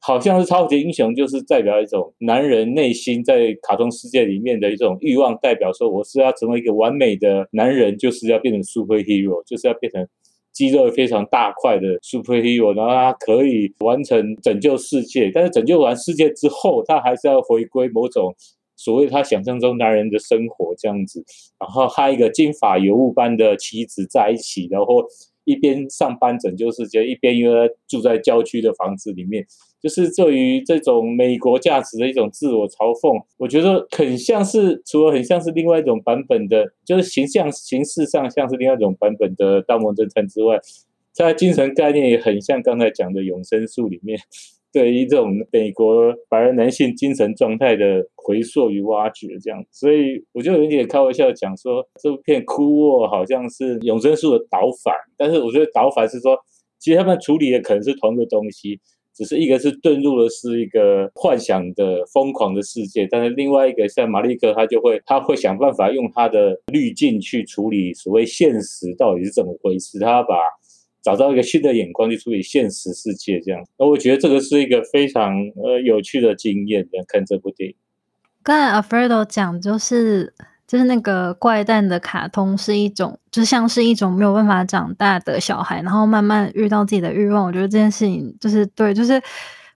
好像是超级英雄，就是代表一种男人内心在卡通世界里面的一种欲望，代表说我是要成为一个完美的男人，就是要变成 superhero，就是要变成肌肉非常大块的 superhero，然后他可以完成拯救世界。但是拯救完世界之后，他还是要回归某种所谓他想象中男人的生活这样子，然后他一个金发尤物般的妻子在一起，然后一边上班拯救世界，一边又住在郊区的房子里面，就是对于这种美国价值的一种自我嘲讽，我觉得很像是，除了很像是另外一种版本的，就是形象形式上像是另外一种版本的《盗梦侦探》之外，在精神概念也很像刚才讲的永生树里面。对于这种美国白人男性精神状态的回溯与挖掘，这样，所以我就有点开玩笑讲说，这片枯沃好像是永生树的导反，但是我觉得导反是说，其实他们处理的可能是同一个东西，只是一个是遁入的是一个幻想的疯狂的世界，但是另外一个像马利克，他就会他会想办法用他的滤镜去处理所谓现实到底是怎么回事，他把。找到一个新的眼光去处理现实世界，这样，那我觉得这个是一个非常呃有趣的经验。看这部电影，刚才 Alfredo 讲就是就是那个怪诞的卡通是一种，就像是一种没有办法长大的小孩，然后慢慢遇到自己的欲望。我觉得这件事情就是对，就是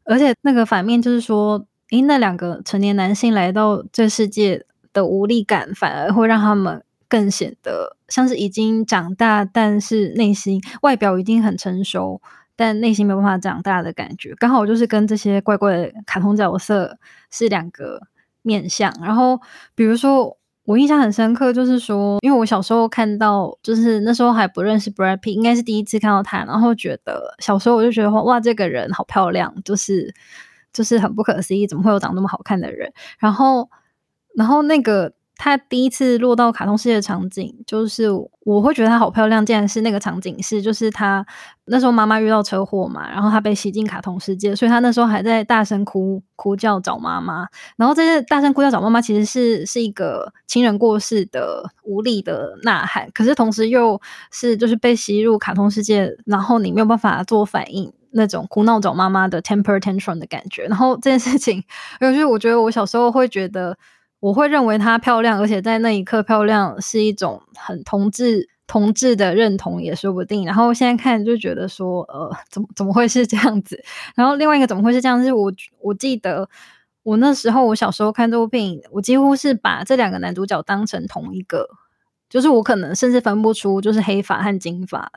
而且那个反面就是说，诶，那两个成年男性来到这世界的无力感，反而会让他们。更显得像是已经长大，但是内心外表已经很成熟，但内心没有办法长大的感觉，刚好就是跟这些怪怪的卡通角色是两个面相。然后，比如说我印象很深刻，就是说，因为我小时候看到，就是那时候还不认识 Brad Pitt，应该是第一次看到他，然后觉得小时候我就觉得哇，这个人好漂亮，就是就是很不可思议，怎么会有长那么好看的人？然后，然后那个。他第一次落到卡通世界的场景，就是我会觉得她好漂亮。竟然是那个场景是，就是他那时候妈妈遇到车祸嘛，然后他被吸进卡通世界，所以他那时候还在大声哭哭叫找妈妈。然后这些大声哭叫找妈妈，其实是是一个亲人过世的无力的呐喊，可是同时又是就是被吸入卡通世界，然后你没有办法做反应，那种哭闹找妈妈的 temper tantrum 的感觉。然后这件事情，有是我觉得我小时候会觉得。我会认为她漂亮，而且在那一刻漂亮是一种很同志同志的认同也说不定。然后现在看就觉得说，呃，怎么怎么会是这样子？然后另外一个怎么会是这样？是我我记得我那时候我小时候看这部电影，我几乎是把这两个男主角当成同一个，就是我可能甚至分不出就是黑发和金发。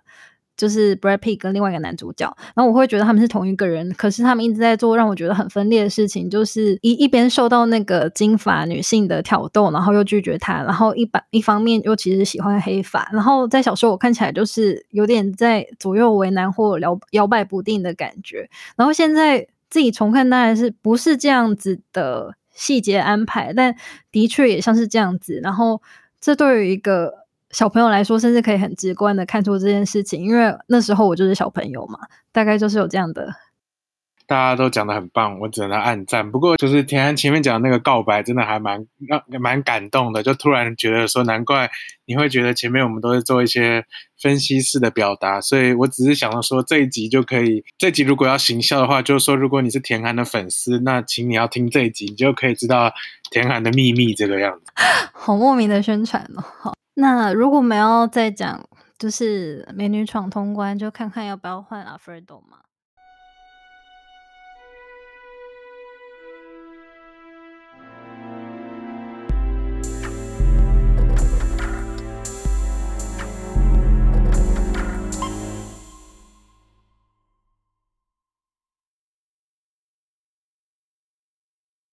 就是 Brad Pitt 跟另外一个男主角，然后我会觉得他们是同一个人，可是他们一直在做让我觉得很分裂的事情，就是一一边受到那个金发女性的挑逗，然后又拒绝他，然后一把一方面又其实喜欢黑发，然后在小时候我看起来就是有点在左右为难或摇摇摆不定的感觉，然后现在自己重看当然是不是这样子的细节安排，但的确也像是这样子，然后这对于一个。小朋友来说，甚至可以很直观的看出这件事情，因为那时候我就是小朋友嘛，大概就是有这样的。大家都讲的很棒，我只能暗赞。不过就是田安前面讲那个告白，真的还蛮让蛮感动的，就突然觉得说，难怪你会觉得前面我们都是做一些分析式的表达，所以我只是想到说这一集就可以，这集如果要行销的话，就是说如果你是田寒的粉丝，那请你要听这一集，你就可以知道田寒的秘密这个样子。好莫名的宣传哦，好。那如果没有再讲，就是美女闯通关，就看看要不要换阿弗雷多嘛。